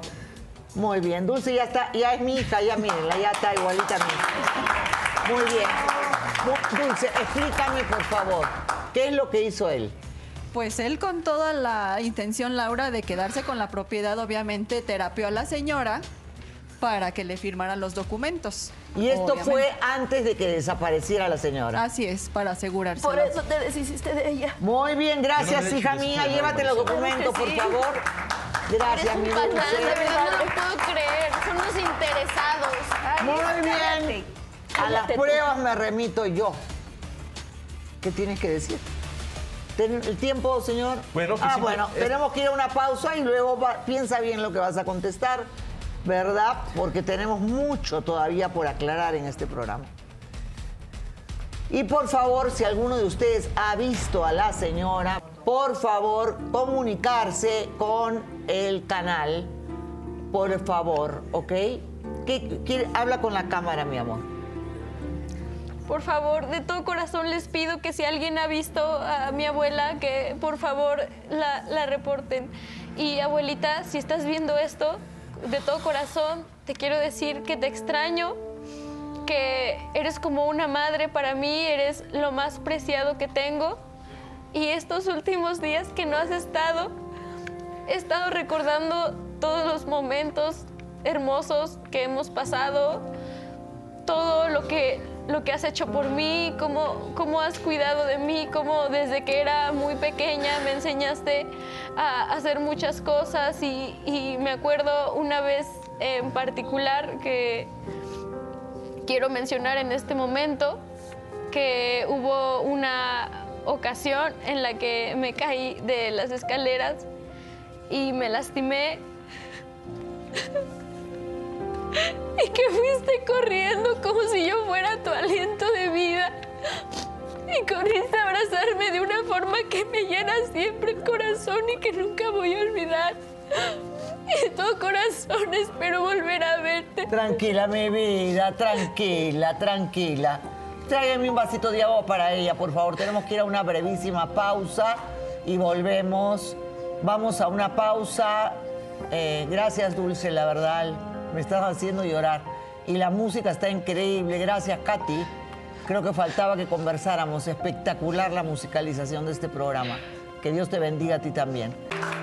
Muy bien, Dulce ya está, ya es mi hija, ya mírenla, ya está igualita a mí. Muy bien. Du- Dulce, explícame, por favor, ¿qué es lo que hizo él? Pues él con toda la intención, Laura, de quedarse con la propiedad, obviamente terapió a la señora para que le firmaran los documentos. Y esto Obviamente. fue antes de que desapareciera la señora. Así es, para asegurarse. Por eso te deshiciste de ella. Muy bien, gracias, no hija mía. Llévate los documentos, por sí. favor. Gracias, mi verdad no lo puedo creer. Son los interesados. Muy bien. A las pruebas me remito yo. ¿Qué tienes que decir? ¿Ten el tiempo, señor? Bueno, ah, bueno, es- tenemos que ir a una pausa y luego va- piensa bien lo que vas a contestar, ¿verdad? Porque tenemos mucho todavía por aclarar en este programa. Y por favor, si alguno de ustedes ha visto a la señora, por favor, comunicarse con el canal. Por favor, ¿ok? ¿Qué, habla con la cámara, mi amor. Por favor, de todo corazón les pido que si alguien ha visto a mi abuela, que por favor la, reporten. Y abuelita, si estás viendo esto, de todo corazón te quiero decir que te extraño, que eres como una madre para mí, eres lo más preciado que tengo. Y estos últimos días que no has estado, he estado recordando todos los momentos hermosos que hemos pasado, todo lo que, lo que has hecho por mí, cómo, cómo has cuidado de mí, cómo desde que era muy pequeña me enseñaste a hacer muchas cosas. Y, y me acuerdo una vez en particular que quiero mencionar en este momento, que hubo una ocasión en la que me caí de las escaleras y me lastimé [laughs] y que fuiste corriendo como si yo fuera tu aliento de vida. Y corriste a abrazarme de una forma que me llena siempre el corazón y que nunca voy a olvidar. Y de todo corazón espero volver a verte. Tranquila, mi vida, tranquila, tranquila. Tráigame un vasito de agua para ella, por favor. Tenemos que ir a una brevísima pausa y volvemos. Vamos a una pausa. Eh, gracias, Dulce, la verdad. Me estás haciendo llorar. Y la música está increíble. Gracias, Katy. Creo que faltaba que conversáramos. Espectacular la musicalización de este programa. Que Dios te bendiga a ti también.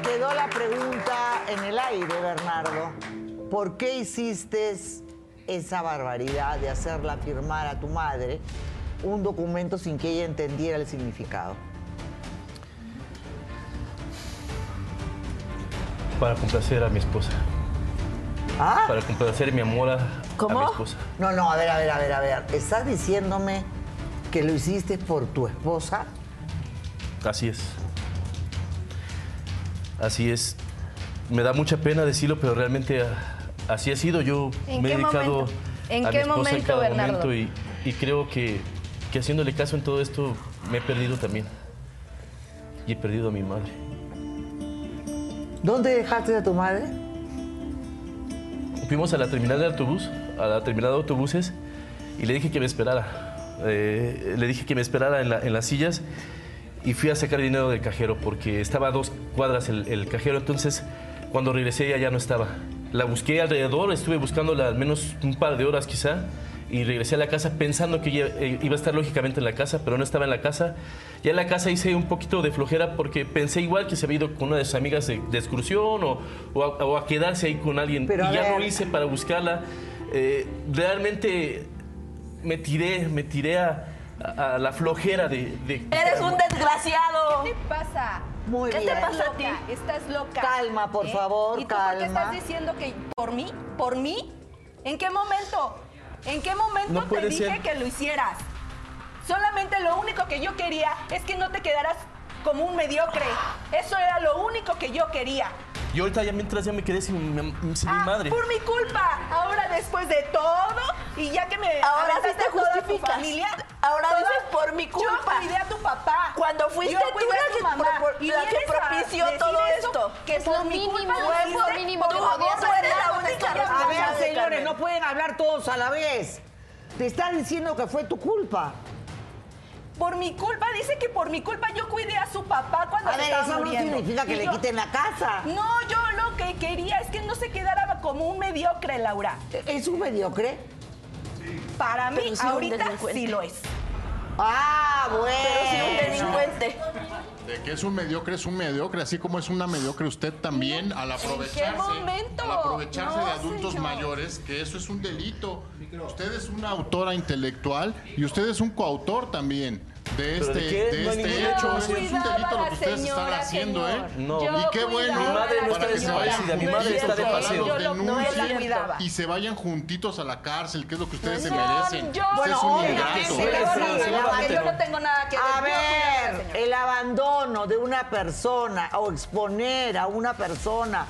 Quedó la pregunta en el aire, Bernardo. ¿Por qué hiciste esa barbaridad de hacerla firmar a tu madre un documento sin que ella entendiera el significado? Para complacer a mi esposa. ¿Ah? Para complacer mi amor a, a mi esposa. No, no, a ver, a ver, a ver, a ver. ¿Estás diciéndome que lo hiciste por tu esposa? Así es. Así es. Me da mucha pena decirlo, pero realmente ah, así ha sido. Yo ¿En me he dedicado momento? ¿En a qué mi esposa en momento, cada Bernardo? momento y, y creo que, que haciéndole caso en todo esto me he perdido también. Y he perdido a mi madre. ¿Dónde dejaste a tu madre? Fuimos a la terminal de autobús, a la terminal de autobuses, y le dije que me esperara. Eh, le dije que me esperara en, la- en las sillas y fui a sacar dinero del cajero porque estaba a dos cuadras el, el cajero. Entonces, cuando regresé ella ya no estaba. La busqué alrededor, estuve buscándola al menos un par de horas quizá y regresé a la casa pensando que ella eh, iba a estar lógicamente en la casa, pero no estaba en la casa. Ya en la casa hice un poquito de flojera porque pensé igual que se había ido con una de sus amigas de, de excursión o, o a, o a quedarse ahí con alguien. Pero y ya ver. no hice para buscarla. Eh, realmente me tiré, me tiré a, a- a la flojera de... de- Eres un desgraciado. ¿Qué te pasa? Muy ¿Qué te bien. pasa a ti? Estás loca. Calma, por favor, ¿Y tú por qué estás diciendo que por mí? ¿Por mí? ¿En qué momento? ¿En qué momento No te dije ser. que lo hicieras? Solamente lo único que yo quería es que no te quedaras como un mediocre. Eso era lo único que yo quería. Y ahorita ya mientras ya me quedé sin, mi- Ah, madre. por mi culpa. Ahora después de todo y ya que me Ahora sí te a toda tu familia, Ahora dices por mi culpa. Yo cuidé a tu papá. Cuando fuiste Yo tú la a tu que mamá. pro- Y la que propició todo esto. Que es mi mínimo, culpa. es lo lo mínimo que podías hacer. la A única ver, A ver, señores, no pueden hablar todos a la vez. Te está diciendo que fue tu culpa. Por mi culpa, dice que por mi culpa yo cuidé a su papá cuando A se ver, estaba eso no significa que Y le yo- quiten la casa. No, yo lo que quería es que no se quedara como un mediocre, Laura. ¿Es un mediocre? Para mí, ahorita sí lo es. Ah, bueno. Pero sí un delincuente. De que es un mediocre, es un mediocre, así como es una mediocre usted también al aprovecharse, momento? al aprovecharse No, de adultos señor. mayores, que eso es un delito. Usted es una autora intelectual y usted es un coautor también de ¿Pero este, de qué? de No este hecho. es un delito lo que ustedes están haciendo, señor. ¿eh? No. Yo Y qué bueno Mi madre no está para que se vayan mi madre está de paseo. los Yo lo- no, él la denuncien cuidaba. y se vayan juntitos a la cárcel, que es lo que ustedes se merecen. yo- Bueno, es un ingrato. yo no tengo nada que ver. A ver, el abandono de una persona o exponer a una persona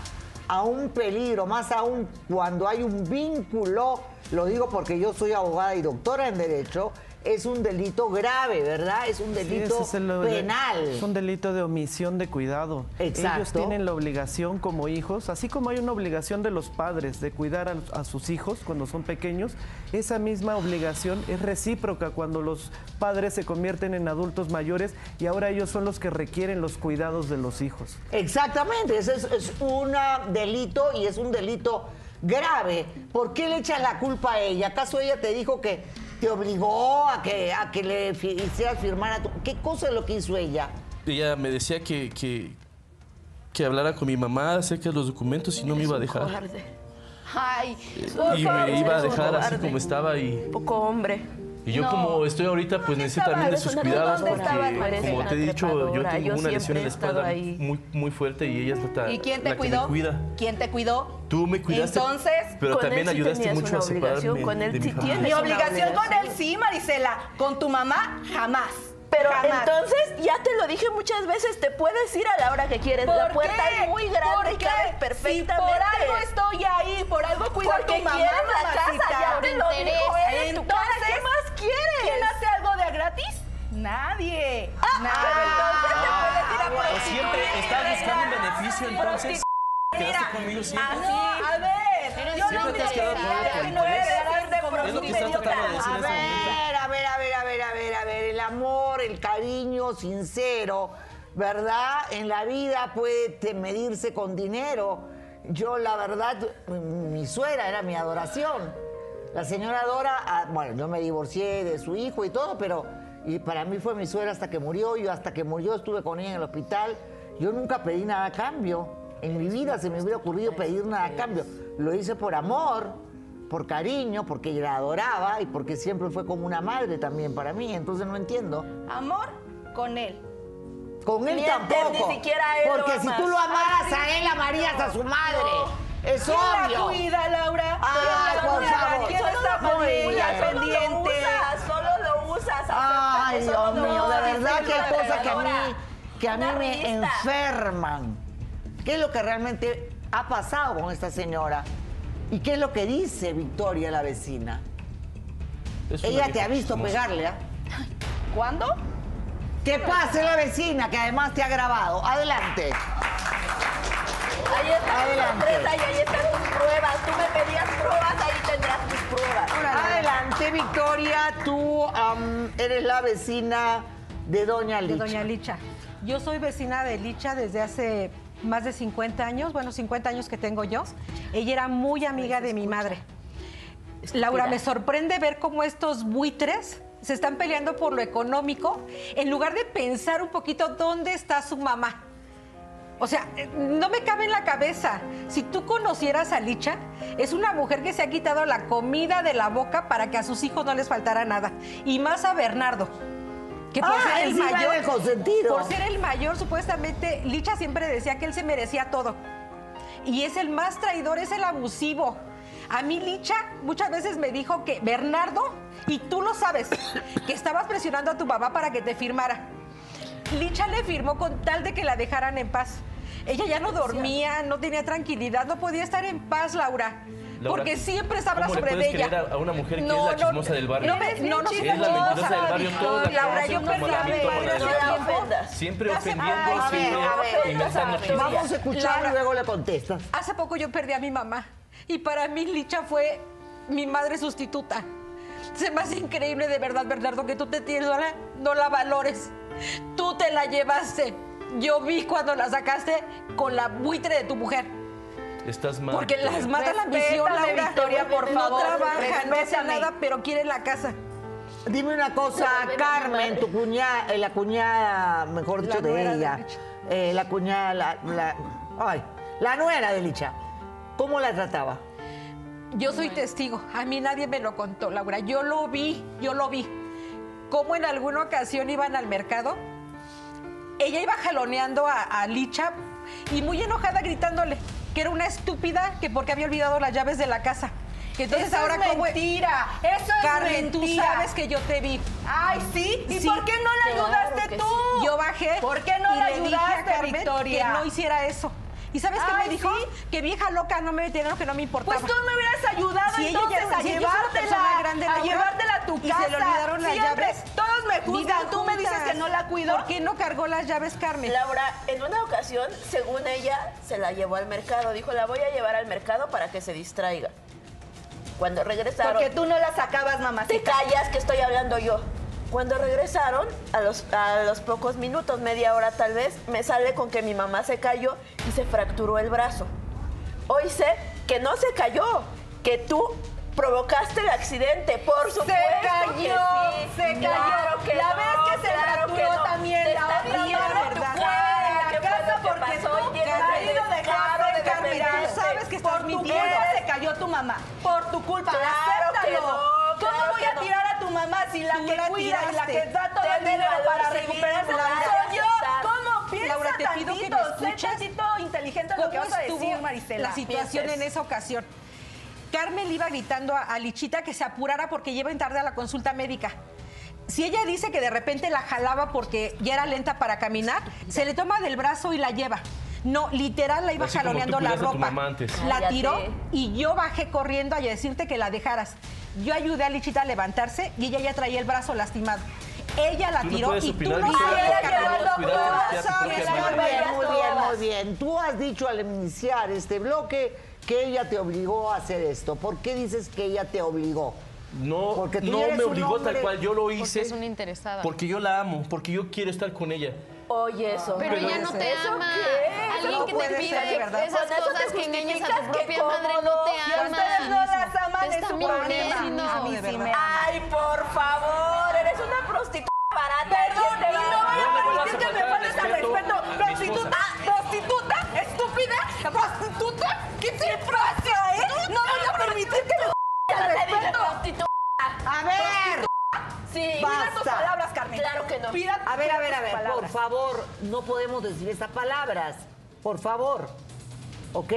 a un peligro, más aún cuando hay un vínculo, lo digo porque yo soy abogada y doctora en Derecho, es un delito grave, ¿verdad? Es un delito ese es el- penal. Es un delito de omisión de cuidado. Exacto. Ellos tienen la obligación como hijos, así como hay una obligación de los padres de cuidar a, a sus hijos cuando son pequeños, esa misma obligación es recíproca cuando los padres se convierten en adultos mayores y ahora ellos son los que requieren los cuidados de los hijos. Exactamente, ese es, es un delito y es un delito grave. ¿Por qué le echas la culpa a ella? ¿Acaso ella te dijo que te obligó a que, a que le hicieras firmar a tu... ¿Qué cosa es lo que hizo ella? Ella me decía que, que, que hablara con mi mamá acerca de los documentos y no me iba a dejar. Cobarde. Ay, Y me iba a dejar así como estaba y... Poco hombre. Y yo No. como estoy ahorita, pues ¿Dónde necesito también de sus cuidados ¿Dónde porque, como te he dicho, yo tengo yo una lesión en la espalda ahí. muy, muy fuerte y ella es la, ¿Y quién la te que cuidó? me cuida. ¿Quién te cuidó? Tú me cuidaste, Entonces, pero con también él sí ayudaste mucho a separarme con él de sí mi familia. Mi obligación con él sí, Marisela. Con tu mamá, jamás. Pero Jamás. entonces, ya te lo dije muchas veces, te puedes ir a la hora que quieres. La ¿Por puerta qué? es muy grande ¿Por y qué? cabes Si perfectamente. por algo estoy ahí, por algo cuido a tu mamá, quieres la casa, ya te lo dijo él en tu cara. ¿Quién hace algo de a gratis? Nadie. Ah, Nadie. pero entonces te puedes ir a O prostituir. siempre estás buscando un beneficio, entonces quedaste conmigo siempre. Así, a ver, yo Siempre no te has quedado me no Es lo que estás tratando de decir A este ver, a ver, a ver, a ver, a ver, a ver, el amor, el cariño sincero, ¿verdad? En la vida puede medirse con dinero. Yo, la verdad, mi suegra era mi adoración. La señora Dora, ah, bueno, yo me divorcié de su hijo y todo, pero y para mí fue mi suegra hasta que murió. Yo hasta que murió estuve con ella en el hospital. Yo nunca pedí nada a cambio. En mi vida se me hubiera ocurrido pedir nada a cambio. Lo hice por amor, por cariño, porque la adoraba y porque siempre fue como una madre también para mí. Entonces no entiendo. Amor con él. Con él tampoco. ni siquiera él lo porque si amas. tú lo amaras a él, amarías a su madre. Es ¿Quién la obvio. cuida, Laura? Ay, ¿Quién la por cuida? favor. ¿Quién Solo está lo solo usas, solo lo usas. Ay, Dios mío, de verdad que hay cosas que a mí, que a mí Una me revista. enferman. ¿Qué es lo que realmente ha pasado con esta señora? ¿Y qué es lo que dice Victoria, la vecina? Es una Ella te vieja ha visto chismosa. pegarle, ¿ah? ¿Cuándo? ¿Qué pase la vecina que además te ha grabado? Adelante. Ahí está tu Adelante. sorpresa y ahí están tus pruebas. Tú me pedías pruebas, ahí tendrás tus pruebas. Adelante, Victoria. Tú eres la vecina de Doña de Licha. Doña Licha. Yo soy vecina de Licha desde hace más de 50 años, bueno, 50 años que tengo yo. Ella era muy amiga de mi madre. Laura, me sorprende ver cómo estos buitres se están peleando por lo económico en lugar de pensar un poquito dónde está su mamá. O sea, eh, no me cabe en la cabeza. Si tú conocieras a Licha, es una mujer que se ha quitado la comida de la boca para que a sus hijos no les faltara nada. Y más a Bernardo. Que por Ah, ser el mayor. Por ser el mayor, supuestamente, Licha siempre decía que él se merecía todo. Y es el más traidor, es el abusivo. A mí Licha muchas veces me dijo que Bernardo, y tú lo sabes, que estabas presionando a tu mamá para que te firmara. Licha le firmó con tal de que la dejaran en paz. Ella ya no dormía, no tenía tranquilidad, no podía estar en paz, Laura. Laura, porque siempre se habla ¿cómo le sobre puedes ella. creer a- a una mujer que es la chismosa del barrio? No, me- no, no, Es la mentirosa del barrio, todos la Laura, yo perdí No. Siempre ofendiendo, a ver, a ver. Vamos a escuchar y luego le contestas. Hace poco yo perdí a mi mamá y para mí Licha fue mi madre sustituta. Se me hace increíble de verdad, Bernardo, que tú te tienes, no la, no la valores. Tú te la llevaste. Yo vi cuando la sacaste con la buitre de tu mujer. Estás mal. Porque las mata la ambición, Laura. Victoria, por no favor, trabaja, no hace nada, pero quiere la casa. Dime una cosa, No, Carmen, tu cuñada, eh, la cuñada, mejor dicho, La de ella. Eh, la cuñada, la, la- ay, la nuera de Licha. ¿Cómo la trataba? Yo soy testigo. A mí nadie me lo contó, Laura. Yo lo vi, yo lo vi. Cómo en alguna ocasión iban al mercado. Ella iba jaloneando a, a Licha y muy enojada gritándole que era una estúpida que porque había olvidado las llaves de la casa. Que entonces Eso ahora es cómo mentira, eso es Carmen, tú mentira. sabes que yo te vi. Ay, ¿sí? ¿Y Sí, por qué no la claro ayudaste tú? sí. Yo bajé. ¿Por qué no y la le dije a ayudaste, Carmen Victoria? Que no hiciera eso. ¿Y sabes qué Ay, me dijo? ¿sí? Que vieja loca no me metieron, que no me importaba. Pues tú me hubieras ayudado Si entonces a si llevártela, grande, a llevártela a tu y se casa. le olvidaron las Siempre, llaves. Todos me juzgan, tú me dices que no la cuido. ¿Por qué no cargó las llaves, Carmen? Laura, en una ocasión, según ella, se la llevó al mercado. Dijo, la voy a llevar al mercado para que se distraiga. Cuando regresaron... Porque tú no la sacabas, Te mamacita. callas que estoy hablando yo. Cuando regresaron, a los, a los pocos minutos, media hora tal vez, me sale con que mi mamá se cayó y se fracturó el brazo. Hoy sé que no se cayó, que tú provocaste el accidente, por supuesto Se que cayó, sí. se cayó. Claro que la no, vez que se claro que fracturó no. también Te la otra tu tú cara, fuera ¿qué de la casa que porque pasó? tú caído que de casa de Carmen. Tú sabes que estás Por tu mintiendo. culpa se cayó tu mamá. Por tu culpa. Claro Acéptalo. no, ¿Cómo claro voy a no. tirar a tu mamá si la Tú que la cuida y la que da todo el dinero para recuperarse soy yo. ¿Cómo piensa Laura, te pido que me tantito? Sé tantito inteligente lo que ¿Cómo vas a decir, Marisela? la situación Pienses. en esa ocasión? Carmen le iba gritando a, a Lichita que se apurara porque lleva en tarde a la consulta médica. Si ella dice que de repente la jalaba porque ya era lenta para caminar, se le toma del brazo y la lleva. No, literal la iba Así jaloneando la ropa. mamá antes. La tiró y yo bajé corriendo a decirte que la dejaras. Yo ayudé a Lichita a levantarse y ella ya traía el brazo lastimado. Ella la tiró y tú no sabes, porque muy bien, muy bien, muy bien. Tú has dicho al iniciar este bloque que ella te obligó a hacer esto. ¿Por qué dices que ella te obligó? No, Porque tú no me obligó hombre- tal cual, yo lo Porque hice es una interesada. porque yo la amo, porque yo quiero estar con ella. Oye, eso. Pero ella no te ¿Eso ama. qué? Alguien No que te pida ser, ¿verdad? esas Con cosas que engañas a tu propia madre no te ama. ustedes no las aman, es su problema. mintiendo. A mí de sí verdad. me ama. Ay, por favor, eres una prostituta barata. Perdón, y no voy a permitir que me faltes al respeto Prostituta, prostituta, estúpida, prostituta. ¿Qué te pasa, eh? No voy a permitir que me faltes al respeto. A ver. Sí, Cuida tus Basta. palabras, Carmen. Claro que no. Cuida- A ver, a ver, a ver, por favor, no podemos decir esas palabras. Por favor. ¿Ok?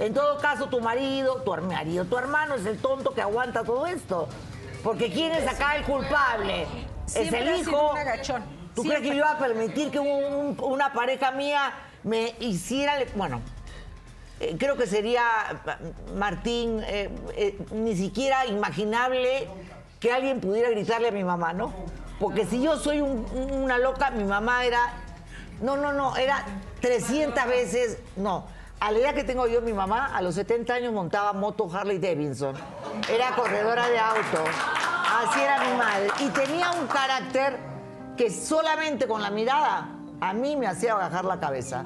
En todo caso, tu marido, tu marido, tu hermano es el tonto que aguanta todo esto. Porque ¿quién es acá el culpable? Siempre es el hijo. ¿Tú Siempre. crees que yo iba a permitir que un- un- una pareja mía me hiciera... Bueno, eh, creo que sería, Martín, eh, eh, ni siquiera imaginable que alguien pudiera gritarle a mi mamá, ¿no? Porque si yo soy un- un- una loca, mi mamá era... No, no, no, era 300 veces... No, a la edad que tengo yo, mi mamá, a los 70 años montaba moto Harley Davidson. Era corredora de auto. Así era mi madre. Y tenía un carácter que solamente con la mirada a mí me hacía bajar la cabeza.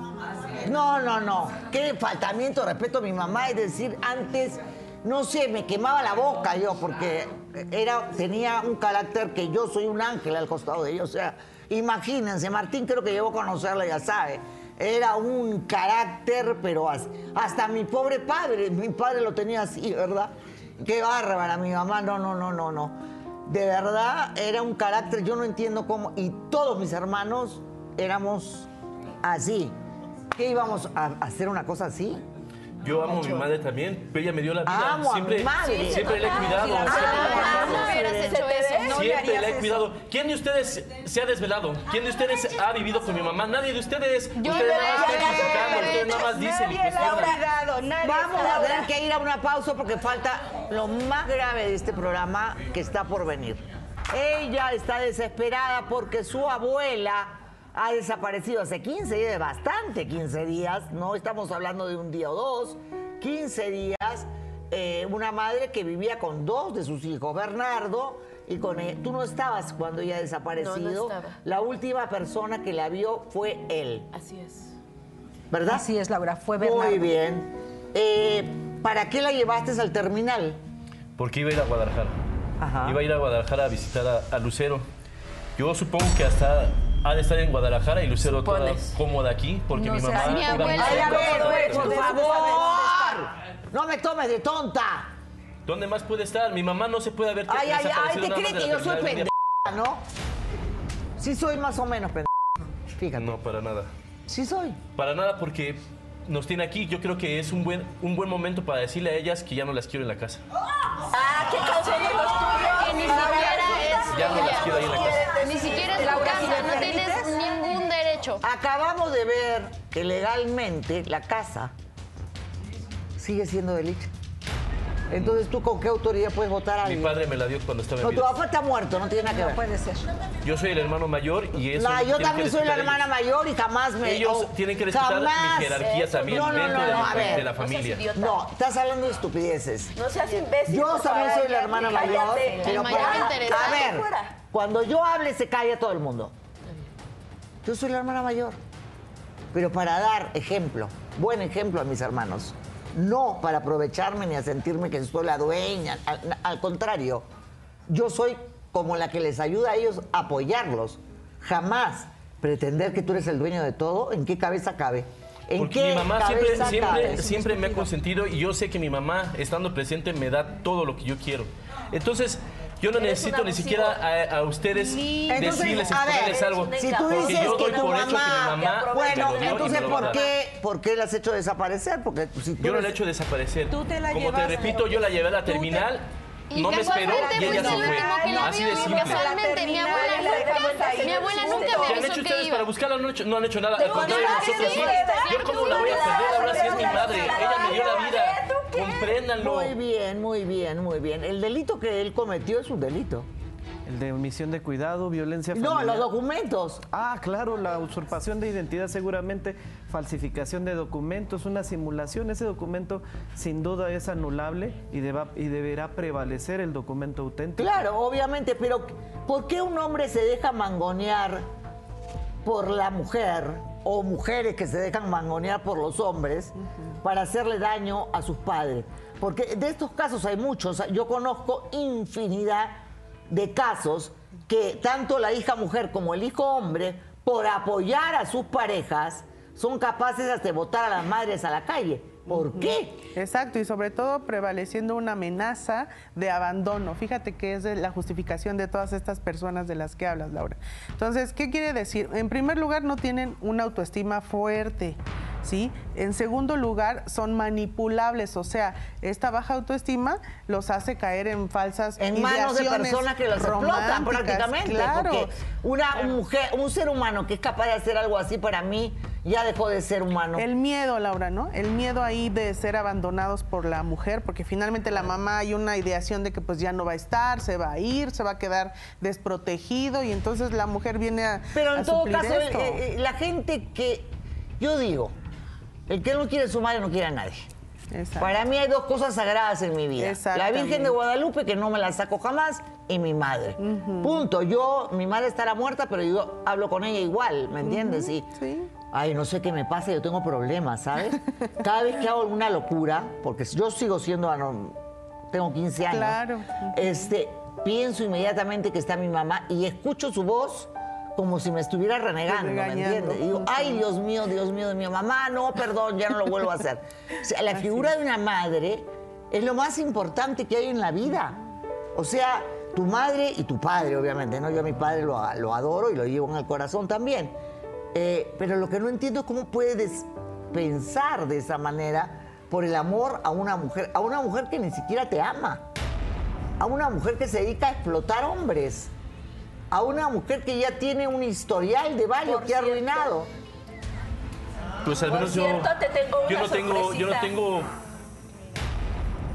No, no, no. Qué faltamiento de respeto a mi mamá. Es decir, antes, no sé, me quemaba la boca yo porque era, tenía un carácter que yo soy un ángel al costado de ella. O sea, imagínense, Martín creo que llevo a conocerla, ya sabe. Era un carácter, pero as- hasta mi pobre padre, mi padre lo tenía así, ¿verdad? Qué bárbara, mi mamá, no, no, no, no, no. De verdad, era un carácter, yo no entiendo cómo. Y todos mis hermanos éramos así. ¿Qué íbamos a hacer una cosa así? Yo amo a mi madre también, pero ella me dio la vida. Amo a mi siempre, madre. siempre la he cuidado. Ah, siempre la siempre la he cuidado. ¿Quién de ustedes se ha desvelado? ¿Quién de ustedes ha vivido con mi mamá? Nadie de ustedes. Yo ustedes no nada más le están criticando, ustedes nada más dicen y Nadie la ha cuestionan. cuidado, nadie Vamos a tener que ir a una pausa porque falta lo más grave de este programa que está por venir. Ella está desesperada porque su abuela ha desaparecido hace 15 días, bastante 15 días, no estamos hablando de un día o dos, 15 días, eh, una madre que vivía con dos de sus hijos, Bernardo y con él. Tú no estabas cuando ella ha desaparecido. estaba. La última persona que la vio fue él. Así es. ¿Verdad? Así es, Laura, fue Bernardo. Muy bien. Eh, ¿Para qué la llevaste al terminal? Porque iba a ir a Guadalajara. Ajá. Iba a ir a Guadalajara a visitar a, a Lucero. Yo supongo que hasta ha de estar en Guadalajara y Lucero toda cómoda aquí, porque No mi mamá... Mi abuela- Ay, a ver, por favor. No me tomes de tonta. ¿Dónde más puede estar? Mi mamá no se puede haber Ay, ay, ay, te de que la yo soy pendeja, ¿no? Sí soy más o menos pendeja. Fíjate. No, para nada. Sí soy. Para nada porque nos tiene aquí. Yo creo que es un buen, un buen momento para decirle a ellas que ya no las quiero en la casa. Ah, qué canción de los Que ni tuyos. siquiera es Ya no las quiero ahí en la casa. Ni siquiera es si casa, me no tienes permites. Acabamos de ver que legalmente la casa sigue siendo de Licha. Entonces, ¿tú con qué autoridad puedes votar a Mi alguien? padre me la dio cuando estaba en No, tu papá está muerto, no tiene nada que No ver. puede ser. Yo soy el hermano mayor y eso. No, yo tienen que también soy la respetar hermana ellos. mayor y jamás me. Ellos oh, tienen que respetar jamás. mi jerarquía también No, no, dentro no, de, no, mi a fa- ver. de la No seas familia. idiota. No, estás hablando de estupideces. No seas imbécil. Yo por también favor, soy la hermana cállate. mayor. El pero mayor para- a ver, Fuera. cuando yo hable se calla todo el mundo. Yo soy la hermana mayor. Pero para dar ejemplo, buen ejemplo a mis hermanos. No para aprovecharme ni a sentirme que soy la dueña. Al, al contrario, yo soy como la que les ayuda a ellos a apoyarlos. Jamás pretender que tú eres el dueño de todo. ¿En qué cabeza cabe? ¿En Porque qué mi mamá siempre, siempre me ha consentido y yo sé que mi mamá, estando presente, me da todo lo que yo quiero. Entonces, Yo no necesito ni siquiera a, a ustedes Entonces, decirles, a ver, algo. si tú porque dices yo doy que tu por hecho que mi mamá, mamá bueno, entonces ¿por qué, ¿por qué la has hecho desaparecer? Porque si tú Yo no la he hecho desaparecer. Tú te la Como te repito, yo la llevé a la terminal, no me esperó casualmente y ella se fue. Así de simple. casualmente mi abuela nunca, mi abuela nunca me ¿Qué han avisó hecho que ustedes iba. para buscarla? No han hecho, no han hecho nada. ¿De Al contrario, nosotros sí? Yo cómo la voy a perder ahora sí es mi madre. Ella me dio la vida. ¿tú qué? Compréndanlo. Muy bien, muy bien, muy bien. El delito que él cometió es un delito. El de omisión de cuidado, violencia No, familiar. los documentos. Ah, claro, la usurpación de identidad seguramente, falsificación de documentos, una simulación. Ese documento sin duda es anulable y, deba- y deberá prevalecer el documento auténtico. Claro, obviamente, pero ¿por qué un hombre se deja mangonear por la mujer o mujeres que se dejan mangonear por los hombres para hacerle daño a sus padres? Porque de estos casos hay muchos. Yo conozco infinidad de casos que tanto la hija mujer como el hijo hombre, por apoyar a sus parejas, son capaces hasta de botar a las madres a la calle. ¿Por qué? Exacto, y sobre todo prevaleciendo una amenaza de abandono. Fíjate que es la justificación de todas estas personas de las que hablas, Laura. Entonces, ¿qué quiere decir? En primer lugar, no tienen una autoestima fuerte. ¿Sí? En segundo lugar, son manipulables, o sea, esta baja autoestima los hace caer en falsas en manos de personas que los explotan prácticamente. Claro. Porque una mujer, un ser humano que es capaz de hacer algo así para mí, ya dejó de ser humano. El miedo, Laura, ¿no? El miedo ahí de ser abandonados por la mujer, porque finalmente la mamá hay una ideación de que pues ya no va a estar, se va a ir, se va a quedar desprotegido y entonces la mujer viene a Pero a en todo caso, esto. eh, eh, la gente que, yo digo, el que no quiere a su madre no quiere a nadie. Para mí hay dos cosas sagradas en mi vida. La. Virgen de Guadalupe, que no me la saco jamás, y mi madre. Punto. Yo, mi madre estará muerta, pero yo hablo con ella igual, ¿me entiendes? Y, Ay, no sé qué me pasa, yo tengo problemas, ¿sabes? [laughs] Cada vez que hago alguna locura, porque yo sigo siendo, ano- tengo 15 años, Claro. este, pienso inmediatamente que está mi mamá y escucho su voz como si me estuviera renegando, ¿me entiendes? Y digo, ay, Dios mío, Dios mío, de mi mamá, no, perdón, ya no lo vuelvo a hacer. O sea, la figura de una madre es lo más importante que hay en la vida. O sea, tu madre y tu padre, obviamente, ¿no? Yo a mi padre lo, lo adoro y lo llevo en el corazón también. Eh, pero lo que no entiendo es cómo puedes pensar de esa manera por el amor a una mujer, a una mujer que ni siquiera te ama, a una mujer que se dedica a explotar hombres, a una mujer que ya tiene un historial de varios Por que ha arruinado. Pues al Por menos yo, cierto, te tengo yo no tengo, yo no tengo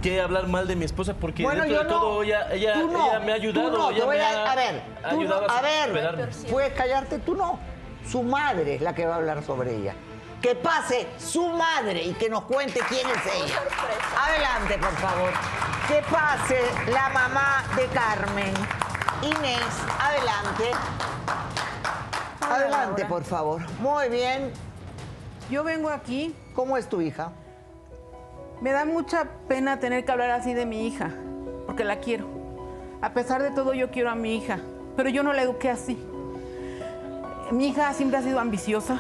que hablar mal de mi esposa porque Bueno, dentro yo de no. todo ella, ella, no, ella me ha ayudado. tú no, ella te voy me a, ha a ver, tú no, ayudado a ver, puedes callarte, tú no. Su madre es la que va a hablar sobre ella. Que pase su madre y que nos cuente quién es ella. Adelante, por favor. Que pase la mamá de Carmen. Inés, adelante. Adelante, por favor. Muy bien. Yo vengo aquí. ¿Cómo es tu hija? Me da mucha pena tener que hablar así de mi hija, porque la quiero. A pesar de todo, yo quiero a mi hija, pero yo no la eduqué así. Mi hija siempre ha sido ambiciosa,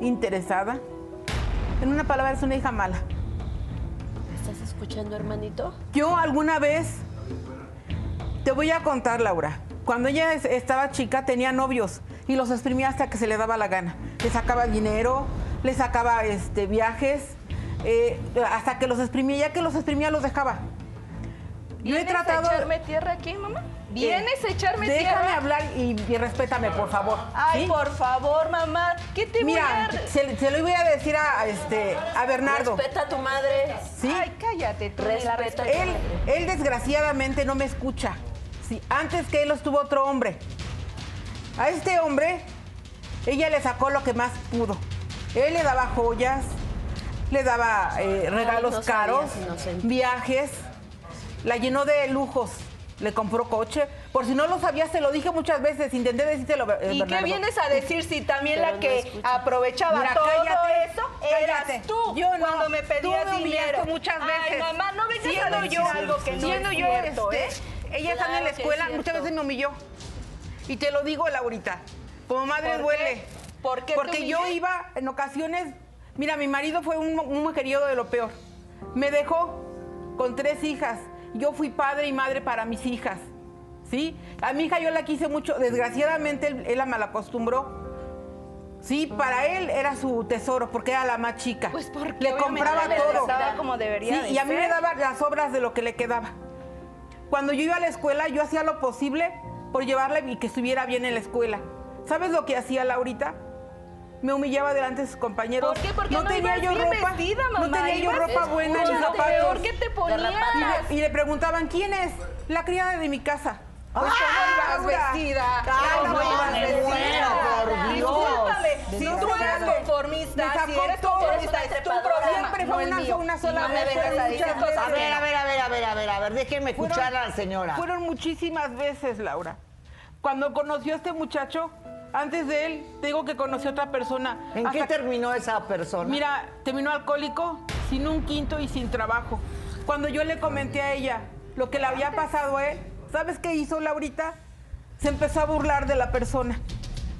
interesada. En una palabra, es una hija mala. ¿Estás escuchando, hermanito? Yo alguna vez, te voy a contar, Laura, cuando ella es- estaba chica tenía novios y los exprimía hasta que se le daba la gana. Le sacaba dinero, le sacaba este, viajes, eh, hasta que los exprimía, ya que los exprimía los dejaba. Yo he ¿Vienes tratado... a echarme tierra aquí, mamá? ¿Vienes a echarme Déjame tierra? hablar y, y respétame, por favor. Ay, ¿sí? por favor, mamá. ¿Qué te Mira, voy a... se, se lo voy a decir a, este, a Bernardo. Respeta a tu madre. ¿Sí? Ay, cállate, tú Respeta. Él, él desgraciadamente no me escucha. Sí, antes que él estuvo otro hombre. A este hombre, ella le sacó lo que más pudo. Él le daba joyas, le daba eh, regalos no caros, viajes, la llenó de lujos, le compró coche. Por si no lo sabías, te lo dije muchas veces, intenté decírtelo. eh, ¿Y qué vienes a decir si también Pero la que aprovechaba Mira, todo cállate, eso cállate. eras tú Yo no, cuando me tú pedías me dinero? muchas Ay, veces. mamá, no vengas Siendo a decir yo, algo que no siendo es yo, cierto, este, ¿eh? Ella está en la Claro es escuela, cierto. muchas veces me humilló. Y te lo digo, Laurita, como madre ¿Por duele. qué? ¿Por qué Porque yo iba en ocasiones, mira, mi marido fue un, un mujeriego de lo peor. Me dejó con tres hijas. Yo fui padre y madre para mis hijas. ¿Sí? A mi hija yo la quise mucho. Desgraciadamente él, él la malacostumbró. Sí, para él era su tesoro porque era la más chica. Pues porque le compraba todo. como debería Sí, de y a mí me daba las obras de lo que le quedaba. Cuando yo iba a la escuela, yo hacía lo posible por llevarla y que estuviera bien en la escuela. ¿Sabes lo que hacía Laurita? Me humillaba delante de sus compañeros. ¿Por qué? Porque no, no tenía yo ropa. vestida, no tenía yo ropa buena ni zapatos. peor que te ponías. Y le, y le preguntaban, ¿quién es? La criada de mi casa. Pues, ¿cómo ibas vestida? ¿Cómo no, ibas me vestida? muero, por Dios. Discúlpame, si No, tú eres conformista, si eres conformista, es tu problema, Siempre fue una, una sola No vez. a decir cosas. A ver, a ver, a ver, a ver, a ver, a ver, Fueron- escuchar a la señora. Fueron muchísimas veces, Laura. Cuando conoció a este muchacho, antes de él, te digo que conoció a otra persona. ¿En qué Hasta- terminó esa persona? Mira, terminó alcohólico, sin un quinto y sin trabajo. Cuando yo le comenté a ella lo que le había pasado a él, ¿sabes qué hizo Laurita? Se empezó a burlar de la persona.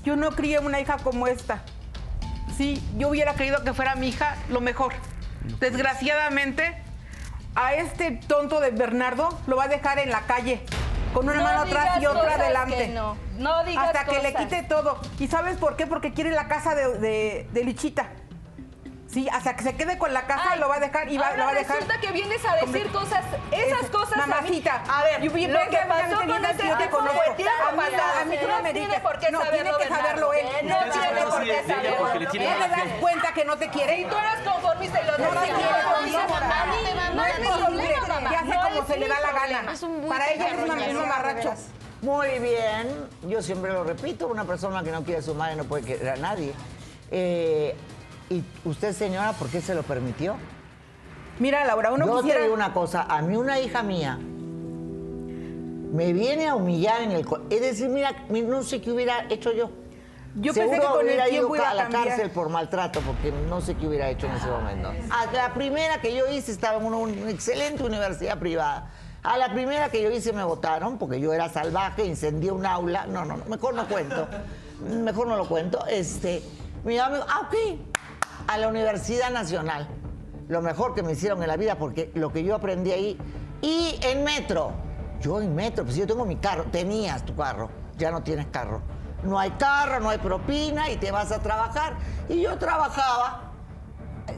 Yo no crié una hija como esta. Sí, yo hubiera querido que fuera mi hija lo mejor. Desgraciadamente, a este tonto de Bernardo lo va a dejar en la calle, con una No mano atrás y otra adelante. que no. No digas Hasta que le quite todo. ¿Y sabes por qué? Porque quiere la casa de, de- de Lichita. Sí, hasta que se quede con la casa Ay, lo va a dejar y va, ahora lo va a dejar. resulta que vienes a decir cosas, esas Es- cosas a mí- Mamacita, A ver, lo porque que pasó con ese yo te tipo conozco. A mí- pasado. a mí tú no me tiene digas. por qué No, saberlo tiene que saberlo él. No tiene por qué saberlo. porque le tiene ¿No te una das cuenta que no te quiere? Si tú eres conformista y lo No te quiere, no es mi problema, mamá. Que hace No como se le da la gana. Para ella es perro, un ya no, mamarracho. Muy bien, yo siempre lo repito, una persona que no quiere a su madre no puede querer a nadie. Eh, ¿Y usted, señora, por qué se lo permitió? Mira, Laura, uno Yo quisiera... te digo una cosa, a mí una hija mía me viene a humillar en el... Es decir, mira, mi- no sé qué hubiera hecho yo. Yo Seguro pensé que con el hubiera ido tiempo iba a la cambiar. cárcel por maltrato, porque no sé qué hubiera hecho en ese momento. A la primera que yo hice estaba en una, una excelente universidad privada. A la primera que yo hice me votaron porque yo era salvaje, incendié un aula. No, no, no, mejor no cuento. Mejor no lo cuento. Este, mi dijo, ah, ok, a la Universidad Nacional. Lo mejor que me hicieron en la vida porque lo que yo aprendí ahí. Y en metro. Yo en metro, pues yo tengo mi carro. Tenías tu carro, ya no tienes carro. No hay carro, no hay propina y te vas a trabajar. Y yo trabajaba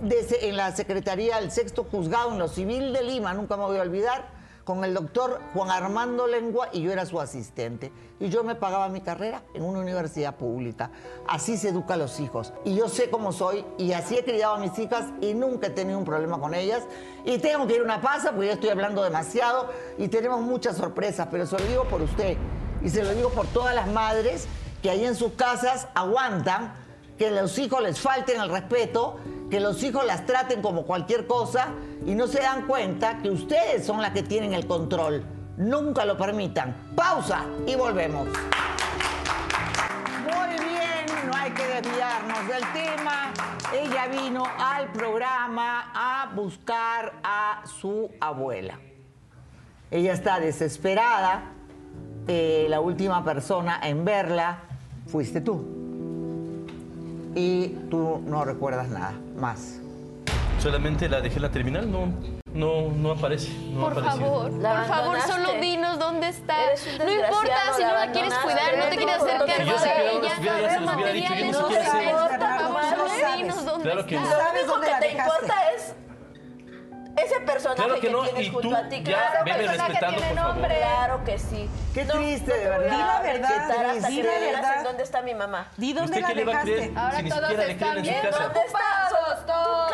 desde- en la Secretaría del Sexto Juzgado en lo Civil de Lima, nunca me voy a olvidar, con el doctor Juan Armando Lengua y yo era su asistente. Y yo me pagaba mi carrera en una universidad pública. Así se educa a los hijos. Y yo sé cómo soy y así he criado a mis hijas y nunca he tenido un problema con ellas. Y tengo que ir a una pasa porque ya estoy hablando demasiado y tenemos muchas sorpresas, pero se lo digo por usted y se lo digo por todas las madres que ahí en sus casas aguantan que los hijos les falten el respeto, que los hijos las traten como cualquier cosa y no se dan cuenta que ustedes son las que tienen el control. Nunca lo permitan. Pausa y volvemos. Muy bien, no hay que desviarnos del tema. Ella vino al programa a buscar a su abuela. Ella está desesperada. Eh, la última persona en verla fuiste tú. Y tú no recuerdas nada más. Solamente la dejé en la terminal, no, no, no aparece. No Por apareció. favor, La por favor, solo dinos dónde está. No importa si no la quieres cuidar, no te quieres hacer cargo de ella. No no está. no. Lo único que te importa es ese personaje Claro que no, tienes y junto tú a ti. Claro, veme personaje tiene nombre. Claro que sí. Qué No, triste, no de verdad. Di la verdad, hasta di que la verdad. en dónde está mi mamá. Di dónde ¿Usted la dejaste. Ahora si todos están bien ocupados, todos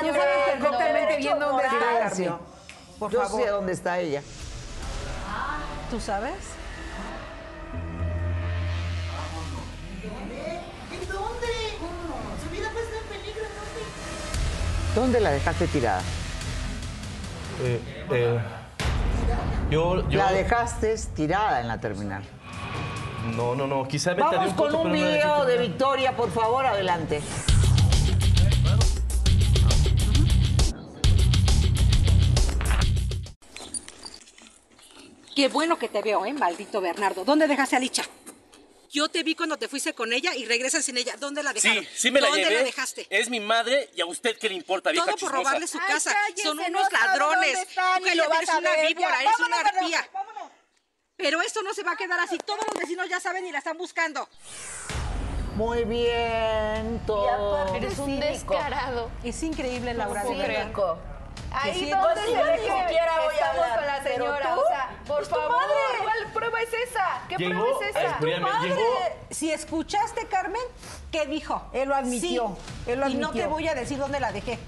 Tú sabes perfectamente bien dónde está. Carmen. Por Yo favor. sé dónde está ella. ¿Tú sabes? ¿En dónde? Su vida puede estar en peligro, ¿en dónde? ¿Dónde la dejaste tirada? Eh, eh, yo, yo, La dejaste tirada en la terminal. no, no, no, quizá me Vamos un poco, con un dejé video de. Victoria, por favor, adelante. Qué bueno que te veo, ¿eh? Maldito Bernardo. ¿Dónde dejaste a Licha? Yo te vi cuando te fuiste con ella y regresas sin ella. ¿Dónde la dejaron? Sí, sí me la ¿Dónde llevé. la dejaste? Es mi madre y a usted qué le importa, vieja Todo por chismosa. robarle su Ay, casa. cállese, Son no unos ladrones. dónde está, Tú lo vas eres a una ver. víbora, Ya, eres una arpía. vámonos. Pero esto no se va a quedar así. Todos los vecinos ya saben y la están buscando. Muy bien, todo. Eres un descarado. Es increíble, Laura. creer. Ahí Sí, donde pues, se yo siquiera voy a estamos hablar, con la señora, o sea, por es tu favor. madre. ¿Cuál prueba es esa? ¿Qué Llegó prueba es a esa? Tu madre. llegó- Si escuchaste, Carmen, ¿qué dijo? Él lo admitió, Sí, él lo Y no te voy a decir dónde la dejé.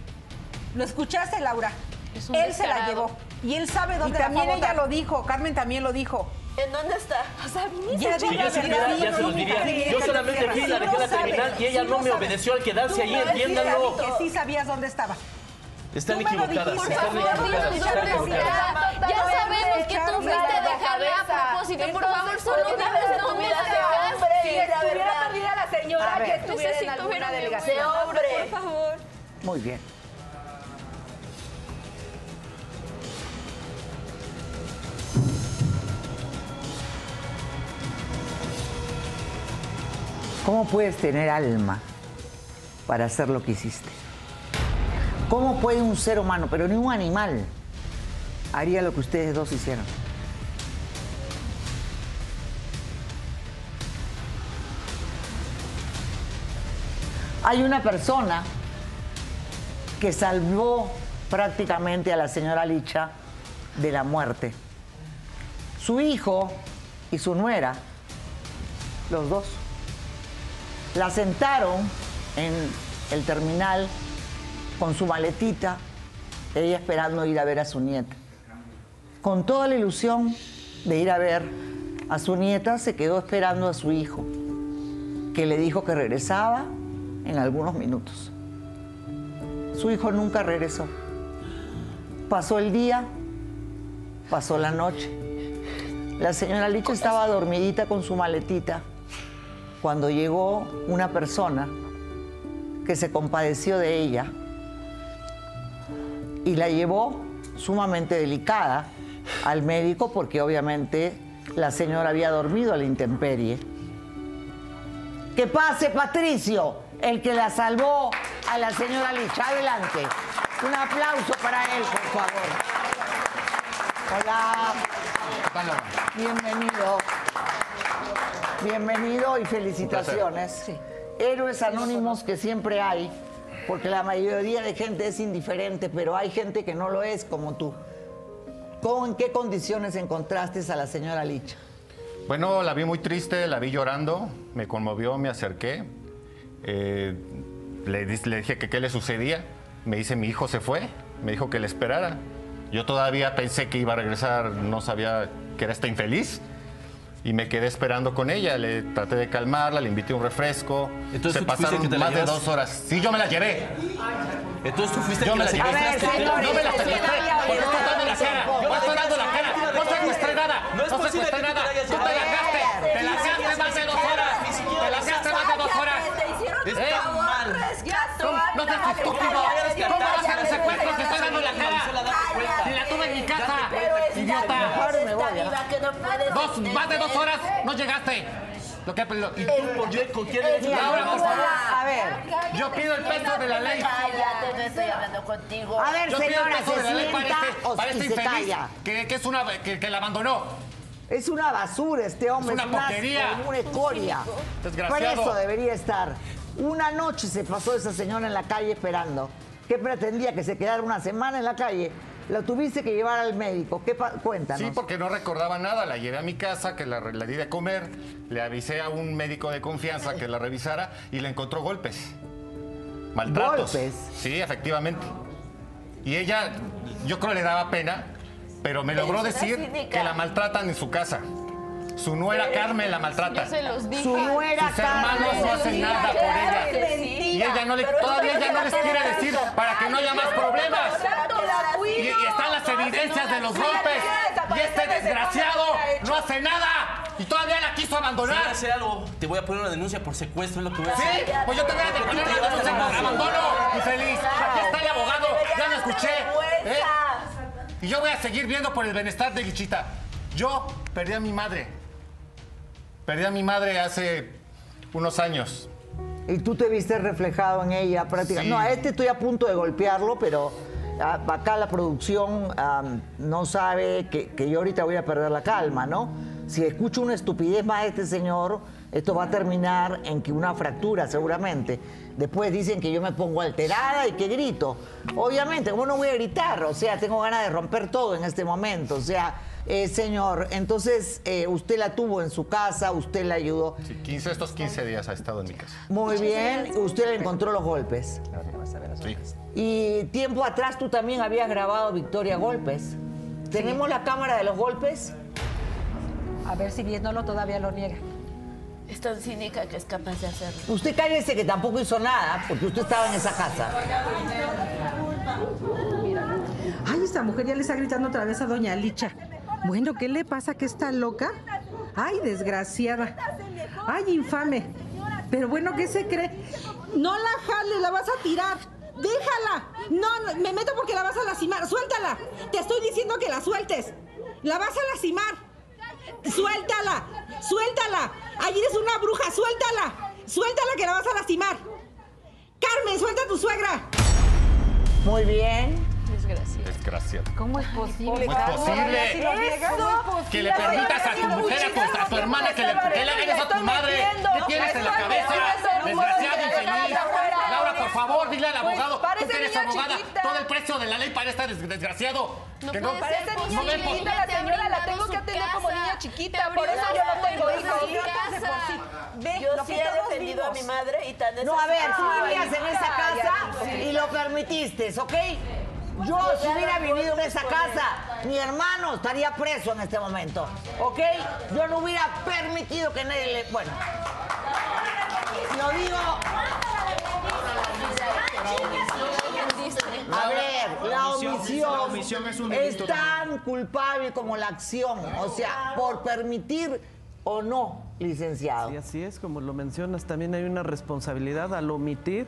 ¿Lo escuchaste, Laura? Es un Él se la llevó. Y él sabe Y dónde la también a ella lo dijo, Carmen también lo dijo. ¿En dónde está? O sea, viniste Ya a yo la supiera, verdad, ya se los diría. Yo solamente fui y la dejé en la terminal y ella no me obedeció al quedarse ahí, entiéndanlo. que sí sabías dónde estaba. Están Tú me lo equivocadas, dijiste. están Por favor, equivocadas. Ya sabemos que tú fuiste a dejarla a propósito. Por favor, solo dinos dónde la dejaste. Si estuviera perdida la señora que estuviera en alguna delegación. abuela, hombre. Por favor. Muy bien. ¿Cómo puedes tener alma para hacer lo que hiciste? ¿Cómo puede un ser humano, pero ni un animal, haría lo que ustedes dos hicieron? Hay una persona que salvó prácticamente a la señora Licha de la muerte. Su hijo y su nuera, los dos, la sentaron en el terminal con su maletita, ella esperando ir a ver a su nieta. Con toda la ilusión de ir a ver a su nieta, se quedó esperando a su hijo, que le dijo que regresaba en algunos minutos. Su hijo nunca regresó. Pasó el día, pasó la noche. La señora Licha estaba dormidita con su maletita cuando llegó una persona que se compadeció de ella y la llevó sumamente delicada al médico porque obviamente la señora había dormido a la intemperie. Que pase Patricio, el que la salvó a la señora Licha. Adelante. Un aplauso para él, por favor. Hola. Bienvenido. Bienvenido y felicitaciones. Héroes anónimos que siempre hay, porque la mayoría de gente es indiferente, pero hay gente que no lo es como tú. ¿Cómo, ¿En qué condiciones encontraste a la señora Licha? Bueno, la vi muy triste, la vi llorando, me conmovió, me acerqué. eh, le, le dije que qué le sucedía. Me dice, mi hijo se fue, me dijo que le esperara. Yo todavía pensé que iba a regresar, no sabía que era esta infeliz. Y me quedé esperando con ella, le traté de calmarla, le invité un refresco. Entonces Se tú pasaron que te más de dos horas. Sí, yo me la llevé. Entonces tú fuiste Yo que me la llevé. No me la secuestré. ¿Por qué estás dando la cara? ¿Por qué estás dando la cara? No secuestré nada. No es posible que tú nada. te la hayas Tú te la gaste. Te la gaste más de dos horas. Te la gaste más de dos horas. Está mal. No seas estúpido. ¿Cómo va a ser el secuestro que estoy dando la cara? Si la tuve en mi casa. Idiota. Dos, más de dos horas no llegaste. Lo que, lo- y tú, por yo, ¿con quién eres? Laura, por favor. A ver. Yo pido el peso de la ley. Cállate, no estoy hablando contigo. A ver, Yo pido el señora, peso se de la ley para sienta este, o para y este se infeliz calla. que, que es una, que, que la abandonó. Es una basura este hombre. Es una porquería. Una escoria. Desgraciado. Por eso debería estar. Una noche se pasó esa señora en la calle esperando. ¿Qué pretendía? ¿Que se quedara una semana en la calle? La tuviste que llevar al médico. ¿Qué Cuéntanos. Sí, porque no recordaba nada. La llevé a mi casa, que la, la di de comer, le avisé a un médico de confianza que la revisara y le encontró golpes. Maltratos. ¿Golpes? Sí, efectivamente. Y ella, yo creo le daba pena, pero me logró decir que la maltratan en su casa. Su nuera Carmen la maltrata. Yo se los dije. Su nuera Sus hermanos Carmen. no hacen nada por ella. Y ella no le, todavía ella no les quiere decir para que no haya más problemas. Y, y están las evidencias de los golpes. Y este desgraciado no hace nada. Y todavía la quiso Si abandonar. hacer algo, te voy a poner una denuncia por secuestro, es lo que voy a ¿Sí? hacer. Pues yo te voy a poner una denuncia por abandono, infeliz. Aquí está el abogado, ya lo escuché. ¿eh? Y yo voy a seguir viendo por el bienestar de Lichita. Yo perdí a mi madre. Perdí a mi madre hace unos años. Y tú te viste reflejado en ella prácticamente. Sí. No, a este estoy a punto de golpearlo, pero ah, acá la producción am, no sabe que, que yo ahorita voy a perder la calma, ¿no? Si escucho una estupidez más de este señor, esto va a terminar en que una fractura seguramente. Después dicen que yo me pongo alterada y que grito. Obviamente, ¿cómo no voy a gritar? O sea, tengo ganas de romper todo en este momento. O sea, eh, señor, entonces eh, usted la tuvo en su casa, usted la ayudó. Sí, 15, estos 15 días ha estado en mi casa. Muy bien, usted le encontró los golpes. Sí. Y tiempo atrás tú también habías grabado Victoria Golpes. ¿Tenemos la cámara de los golpes? A ver si viéndolo todavía lo niega. Es tan cínica que es capaz de hacerlo. Usted cállese que tampoco hizo nada, porque usted estaba en esa casa. Ay, esta mujer ya le está gritando otra vez a doña Licha. Bueno, ¿qué le pasa? ¿Que está loca? Ay, desgraciada. Ay, infame. Pero bueno, ¿qué se cree? No la jales, la vas a tirar. Déjala. No, me meto porque la vas a lastimar. Suéltala. Te estoy diciendo que la sueltes. La vas a lastimar. Suéltala. Suéltala. Ay, eres una bruja. Suéltala. Suéltala que la vas a lastimar. Carmen, suelta a tu suegra. Muy bien. Desgraciado. ¿Cómo es posible? ¿Cómo es posible? Que le permitas a tu mujer, a tu, a tu hermana, que le, que le hagas a tu madre. ¿Qué tienes en la cabeza? Desgraciado, infeliz. Laura, por favor, dile al abogado. Tú parece que eres abogada. chiquita. Todo el precio de la ley para este des- desgraciado. No que puede ser no niña ven por- chiquita, la señora la tengo que atender como niña chiquita, por eso yo no tengo hijos. Yo sí he defendido a mi madre y tan No, a ver, tú vivías en esa casa y lo permitiste, ¿ok? Yo, si hubiera vivido en esa casa, mi hermano estaría preso en este momento, ¿ok? Yo no hubiera permitido que nadie le... Bueno, lo digo... A ver, la omisión, La omisión es un delito tan culpable como la acción, o sea, por permitir o no, licenciado. Sí, así es, como lo mencionas, también hay una responsabilidad al omitir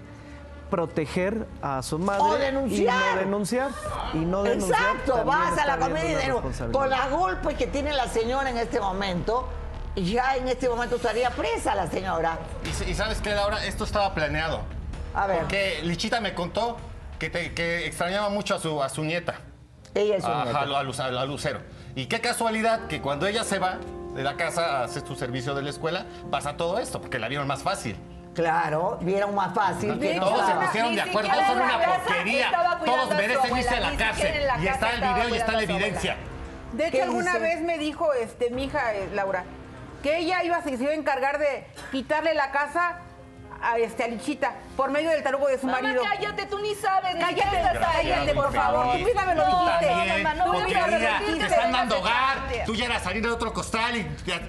proteger a su madre O denunciar. y no denunciar y no denunciar Exacto, vas a la comedia y con los golpes que tiene la señora en este momento, ya en este momento estaría presa la señora. Y, sabes qué, Laura, esto estaba planeado. A ver. Porque Lichita me contó que, te- que extrañaba mucho a su, a su nieta. Ella es su Ajá, nieta. A, a a Lucero. Y qué casualidad que cuando ella se va de la casa a hacer su servicio de la escuela, pasa todo esto, porque la vieron más fácil. Claro, vieron más fácil que no. Todos se estaba. pusieron de acuerdo, todos son una porquería. Todos merecen irse a la cárcel. Y está el video y está la evidencia. De ¿Qué hecho, alguna dice? vez me dijo este, mi hija, eh, Laura, que ella iba, a- se iba a encargar de quitarle la casa a, este, a Lichita por medio del tarugo de su Mamá, marido. cállate, tú ni sabes. ni Cállate, cállate, por favor. Tú misma me lo dijiste. no permitiste, Te están dando hogar. Tú ya eras salir de otro costal y,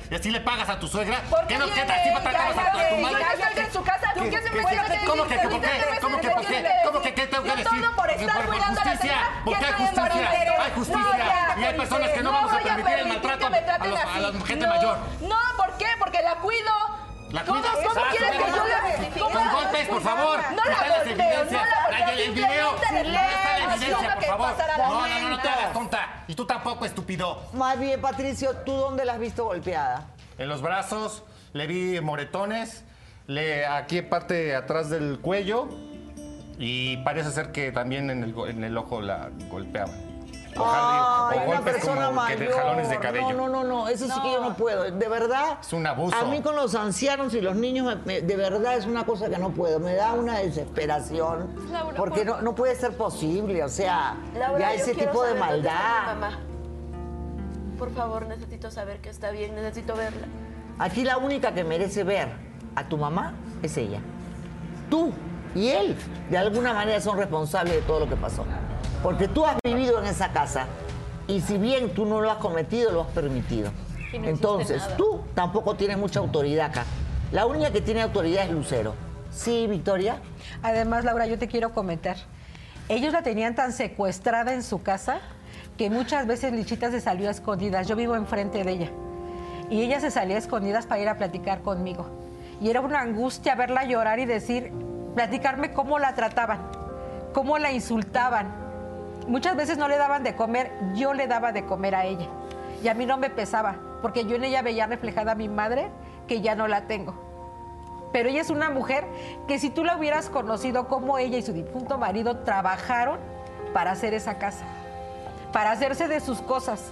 y así le pagas a tu suegra. ¿Por ¿Qué no así ella? tratabas a tu- a tu Cállate, madre? yo ya estoy en su casa, ¿tú qué se me ¿Qué- tienes que ¿Cómo que, por qué? ¿Qué me ¿Cómo que, por qué? ¿Cómo que qué tengo que decir? por estar Por cuidando a la justicia, señora, porque ya hay justicia, hay Y hay personas que no vamos a voy a permitir el maltrato a los- a así. la gente mayor. No, ¿por qué? Porque la cuido. ¿La ¿Cómo? ¿Cómo quieres que yo Con ¿Cómo? golpes, por favor. No la golpeo, no la el video. simplemente le ¿Dónde está la evidencia, por favor? la No, no, no, no te hagas tonta. Y tú tampoco, estúpido. Más bien, Patricio, ¿tú dónde la has visto golpeada? En los brazos, le vi moretones, le, aquí parte atrás del cuello y parece ser que también en el, en el ojo la golpeaban. Ay, o una persona como que de mayor. jalones de cabello. No, no, no, no, eso sí que yo no puedo. De verdad. Es un abuso. A mí con los ancianos y los niños, me- me- de verdad es una cosa que no puedo. Me da una desesperación. Laura, porque por- no, no puede ser posible. O sea, Laura, ya ese tipo de maldad. mamá. Por favor, necesito saber que está bien, necesito verla. Aquí la única que merece ver a tu mamá es ella. Tú y él, de alguna manera, son responsables de todo lo que pasó. Porque tú has vivido en esa casa y si bien tú no lo has cometido, lo has permitido. No Entonces, tú tampoco tienes mucha autoridad acá. La única que tiene autoridad es Lucero. Sí, Victoria. Además, Laura, yo te quiero comentar. Ellos la tenían tan secuestrada en su casa que muchas veces Lichita se salió a escondidas. Yo vivo enfrente de ella. Y ella se salía a escondidas para ir a platicar conmigo. Y era una angustia verla llorar y decir, platicarme cómo la trataban, cómo la insultaban. Muchas veces no le daban de comer, yo le daba de comer a ella. Y a mí no me pesaba, porque yo en ella veía reflejada a mi madre, que ya no la tengo. Pero ella es una mujer que si tú la hubieras conocido como ella y su difunto marido trabajaron para hacer esa casa, para hacerse de sus cosas,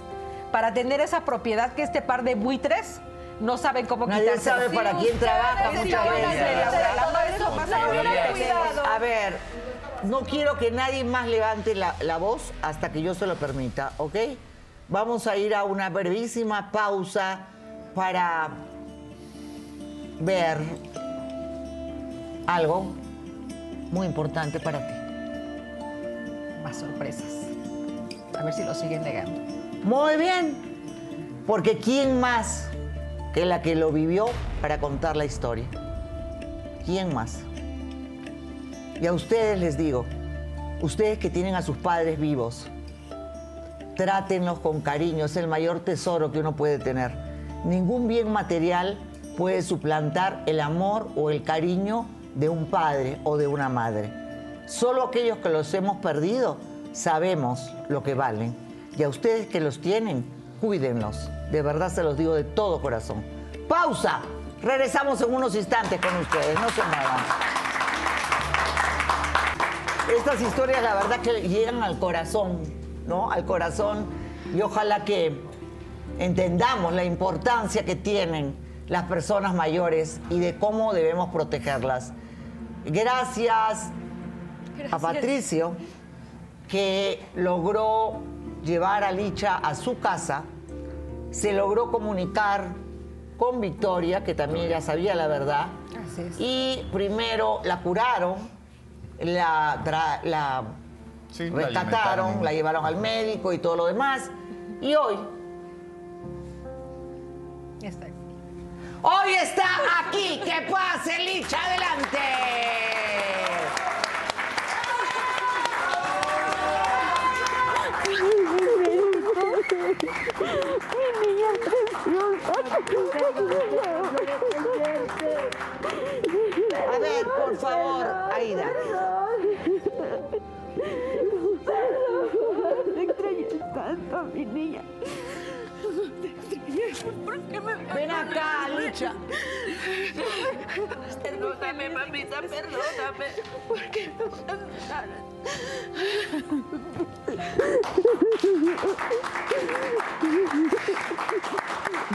para tener esa propiedad que este par de buitres no saben cómo Nadie quitársela. sabe para quién trabaja muchas veces. A ver, no quiero que nadie más levante la, la voz hasta que yo se lo permita, ¿ok? Vamos a ir a una brevísima pausa para ver algo muy importante para ti. Más sorpresas. A ver si lo siguen negando. Muy bien, porque ¿quién más que la que lo vivió para contar la historia? ¿Quién más? Y a ustedes les digo, ustedes que tienen a sus padres vivos, trátenlos con cariño, es el mayor tesoro que uno puede tener. Ningún bien material puede suplantar el amor o el cariño de un padre o de una madre. Solo aquellos que los hemos perdido sabemos lo que valen. Y a ustedes que los tienen, cuídenlos. De verdad se los digo de todo corazón. Pausa. Regresamos en unos instantes con ustedes. No se muevan. Estas historias, la verdad, que llegan al corazón, ¿no? Al corazón. Y ojalá que entendamos la importancia que tienen las personas mayores y de cómo debemos protegerlas. Gracias, a Patricio, que logró llevar a Licha a su casa, se logró comunicar con Victoria, que también ya sabía la verdad, Así es. y primero la curaron, la, tra- la rescataron, la llevaron al médico y todo lo demás, y hoy, está. hoy está aquí, Perdóname, mamita, perdóname. ¿Por qué me abandonaron?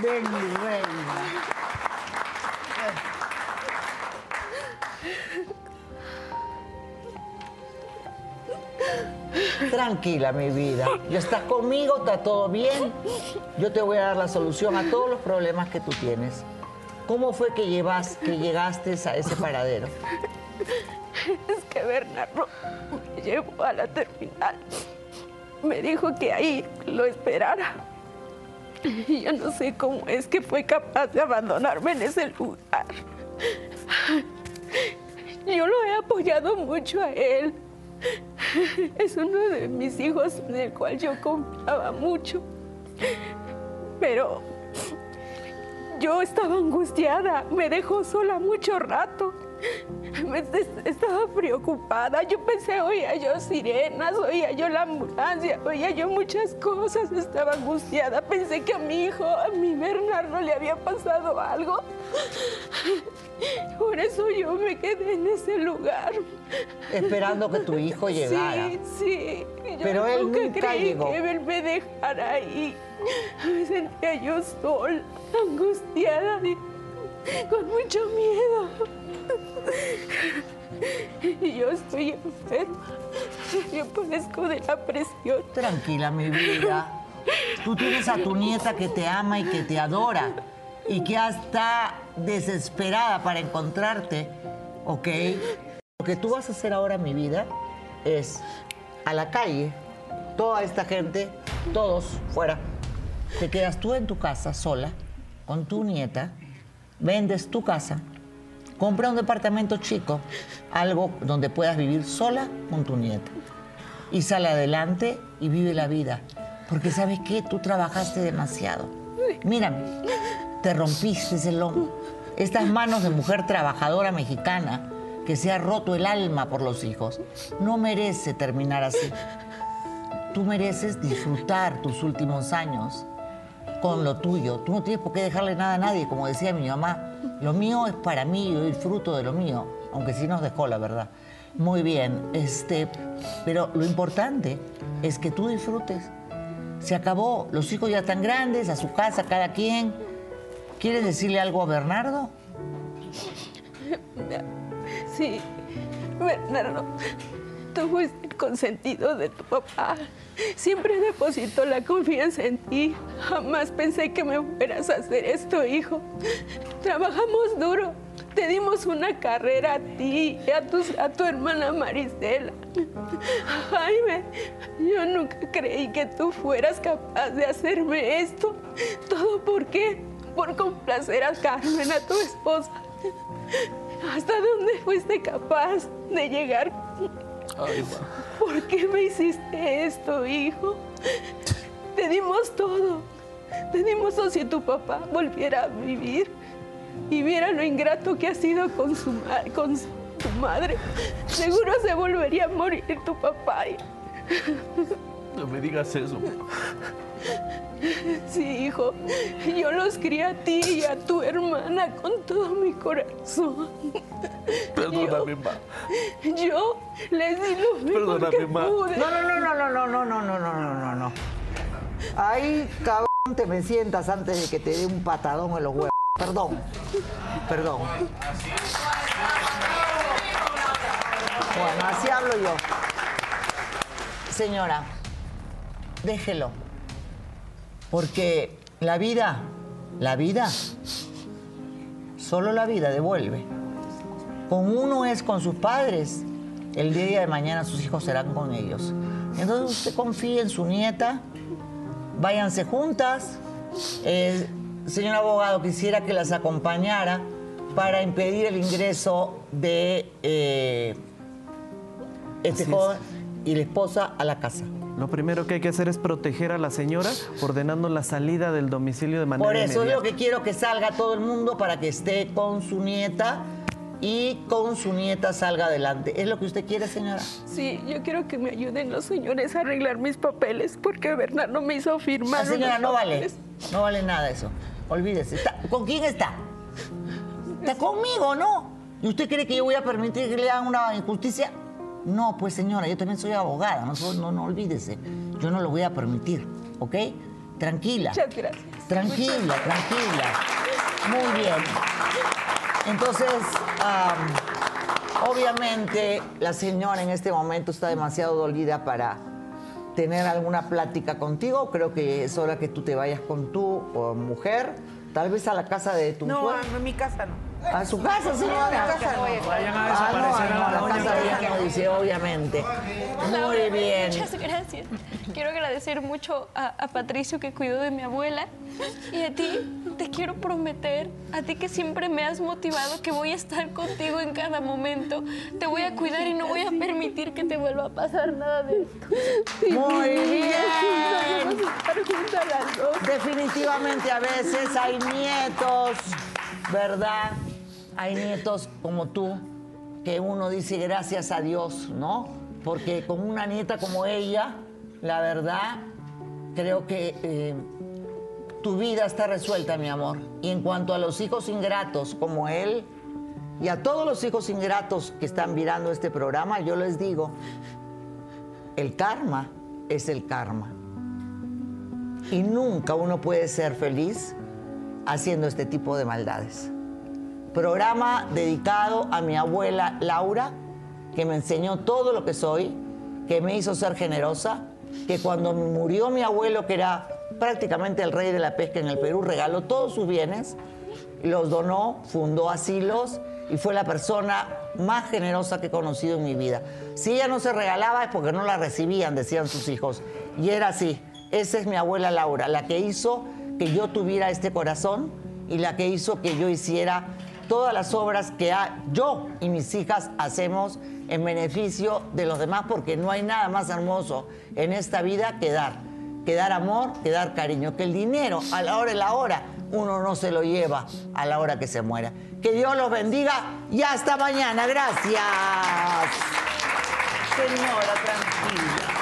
Ven, mi reina. Tranquila, mi vida. Ya estás conmigo, está todo bien. Yo te voy a dar la solución a todos los problemas que tú tienes. ¿Cómo fue que, llevas, que llegaste a ese paradero? Es que Bernardo me llevó a la terminal. Me dijo que ahí lo esperara. Y yo no sé cómo es que fue capaz de abandonarme en ese lugar. Yo lo he apoyado mucho a él. Es uno de mis hijos en el cual yo confiaba mucho. Pero yo estaba angustiada, me dejó sola mucho rato. [laughs] Estaba preocupada. Yo pensé, oía yo sirenas, oía yo la ambulancia, oía yo muchas cosas. Estaba angustiada. Pensé que a mi hijo, a mi Bernardo, le había pasado algo. [laughs] Por eso yo me quedé en ese lugar. Esperando que tu hijo [laughs] llegara. Sí, sí. Yo Pero él nunca nunca creí llegó. que él me dejara ahí. Me sentía yo sola, angustiada, con mucho miedo. Yo estoy enferma. Yo padezco de la presión. Tranquila, mi vida. Tú tienes a tu nieta que te ama y que te adora y que está desesperada para encontrarte, ¿ok? Lo que tú vas a hacer ahora, mi vida, es a la calle, toda esta gente, todos fuera. Te quedas tú en tu casa sola, con tu nieta, vendes tu casa, compra un departamento chico, algo donde puedas vivir sola con tu nieta y sale adelante y vive la vida. Porque sabes qué, tú trabajaste demasiado. Mírame, te rompiste el lomo. Estas manos de mujer trabajadora mexicana que se ha roto el alma por los hijos, no merece terminar así. Tú mereces disfrutar tus últimos años con lo tuyo. Tú no tienes por qué dejarle nada a nadie, como decía mi mamá. Lo mío es para mí, yo disfruto de lo mío, aunque sí nos dejó, la verdad. Muy bien, este, pero lo importante es que tú disfrutes. Se acabó. Los hijos ya están grandes, a su casa, cada quien. ¿Quieres decirle algo a Bernardo? Sí, Bernardo, tú fuiste el consentido de tu papá. Siempre depositó la confianza en ti. Jamás pensé que me fueras a hacer esto, hijo. Trabajamos duro. Te dimos una carrera a ti y a tu, a tu hermana Marisela. Jaime, yo nunca creí que tú fueras capaz de hacerme esto. ¿Todo por qué? Por complacer a Carmen, a tu esposa. ¿Hasta dónde fuiste capaz de llegar? [laughs] ¿Por qué me hiciste esto, hijo? Te dimos todo. Te dimos todo si tu papá volviera a vivir y viera lo ingrato que ha sido con su, con su- tu madre. Seguro se volvería a morir tu papá. No me digas eso. Sí, hijo. Yo los crié a ti y a tu hermana con todo mi corazón. Perdóname, ma. Yo les di lo mejor Perdóname, que ma. pude. No, no, no, no, no, no, no, no, no, no, no, no, no. Ahí, cabrón, te me sientas antes de que te dé un patadón en los huevos. Perdón, perdón. Bueno, así hablo yo. Señora, déjelo. Porque la vida, la vida, solo la vida devuelve. Con uno es con sus padres, el día de mañana sus hijos serán con ellos. Entonces usted confíe en su nieta, váyanse juntas. Eh, señor abogado, quisiera que las acompañara para impedir el ingreso de eh, este es. joven y la esposa a la casa. Lo primero que hay que hacer es proteger a la señora ordenando la salida del domicilio de manera Por eso es inmediata. lo que quiero que salga todo el mundo para que esté con su nieta y con su nieta salga adelante. ¿Es lo que usted quiere, señora? Sí, yo quiero que me ayuden los señores a arreglar mis papeles porque Bernardo me hizo firmar. Ah, señora, no vale. papeles. No vale nada eso. Olvídese. Está- ¿Con quién está? Está conmigo, ¿no? ¿Y usted cree que yo voy a permitir que le hagan una injusticia? No, pues señora, yo también soy abogada. No, no, no olvídese. Yo no lo voy a permitir, ¿ok? Tranquila. Muchas gracias. Tranquila, tranquila. Muy bien. Entonces, am, obviamente la señora en este momento está demasiado dolida para tener alguna plática contigo. Creo que es hora que tú te vayas con tu o, mujer, tal vez a la casa de tu No, a- mi casa no. A su casa, señora. No, a mi casa no. Vayan a Ah, desaparecer no, a no, la doña casa no dice, obviamente. Muy bien. Muchas gracias. Quiero agradecer mucho a, a Patricio que cuidó de mi abuela y a ti te quiero prometer, a ti que siempre me has motivado que voy a estar contigo en cada momento. Te voy a cuidar y no voy a permitir que te vuelva a pasar nada de esto. Muy bien. Vamos a estar juntas las dos. Definitivamente a veces hay nietos, ¿verdad? Hay nietos como tú, que uno dice gracias a Dios, ¿no? Porque con una nieta como ella, la verdad, creo que eh, tu vida está resuelta, mi amor. Y en cuanto a los hijos ingratos como él, y a todos los hijos ingratos que están mirando este programa, yo les digo, el karma es el karma. Y nunca uno puede ser feliz haciendo este tipo de maldades. Programa dedicado a mi abuela Laura, que me enseñó todo lo que soy, que me hizo ser generosa, que cuando murió mi abuelo, que era prácticamente el rey de la pesca en el Perú, regaló todos sus bienes, los donó, fundó asilos y fue la persona más generosa que he conocido en mi vida. Si ella no se regalaba es porque no la recibían, decían sus hijos. Y era así. Esa es mi abuela Laura, la que hizo que yo tuviera este corazón y la que hizo que yo hiciera todas las obras que yo y mis hijas hacemos en beneficio de los demás, porque no hay nada más hermoso en esta vida que dar. Que dar amor, que dar cariño. Que el dinero a la hora y la hora uno no se lo lleva a la hora que se muera. Que Dios los bendiga y hasta mañana. Gracias. Señora, tranquila.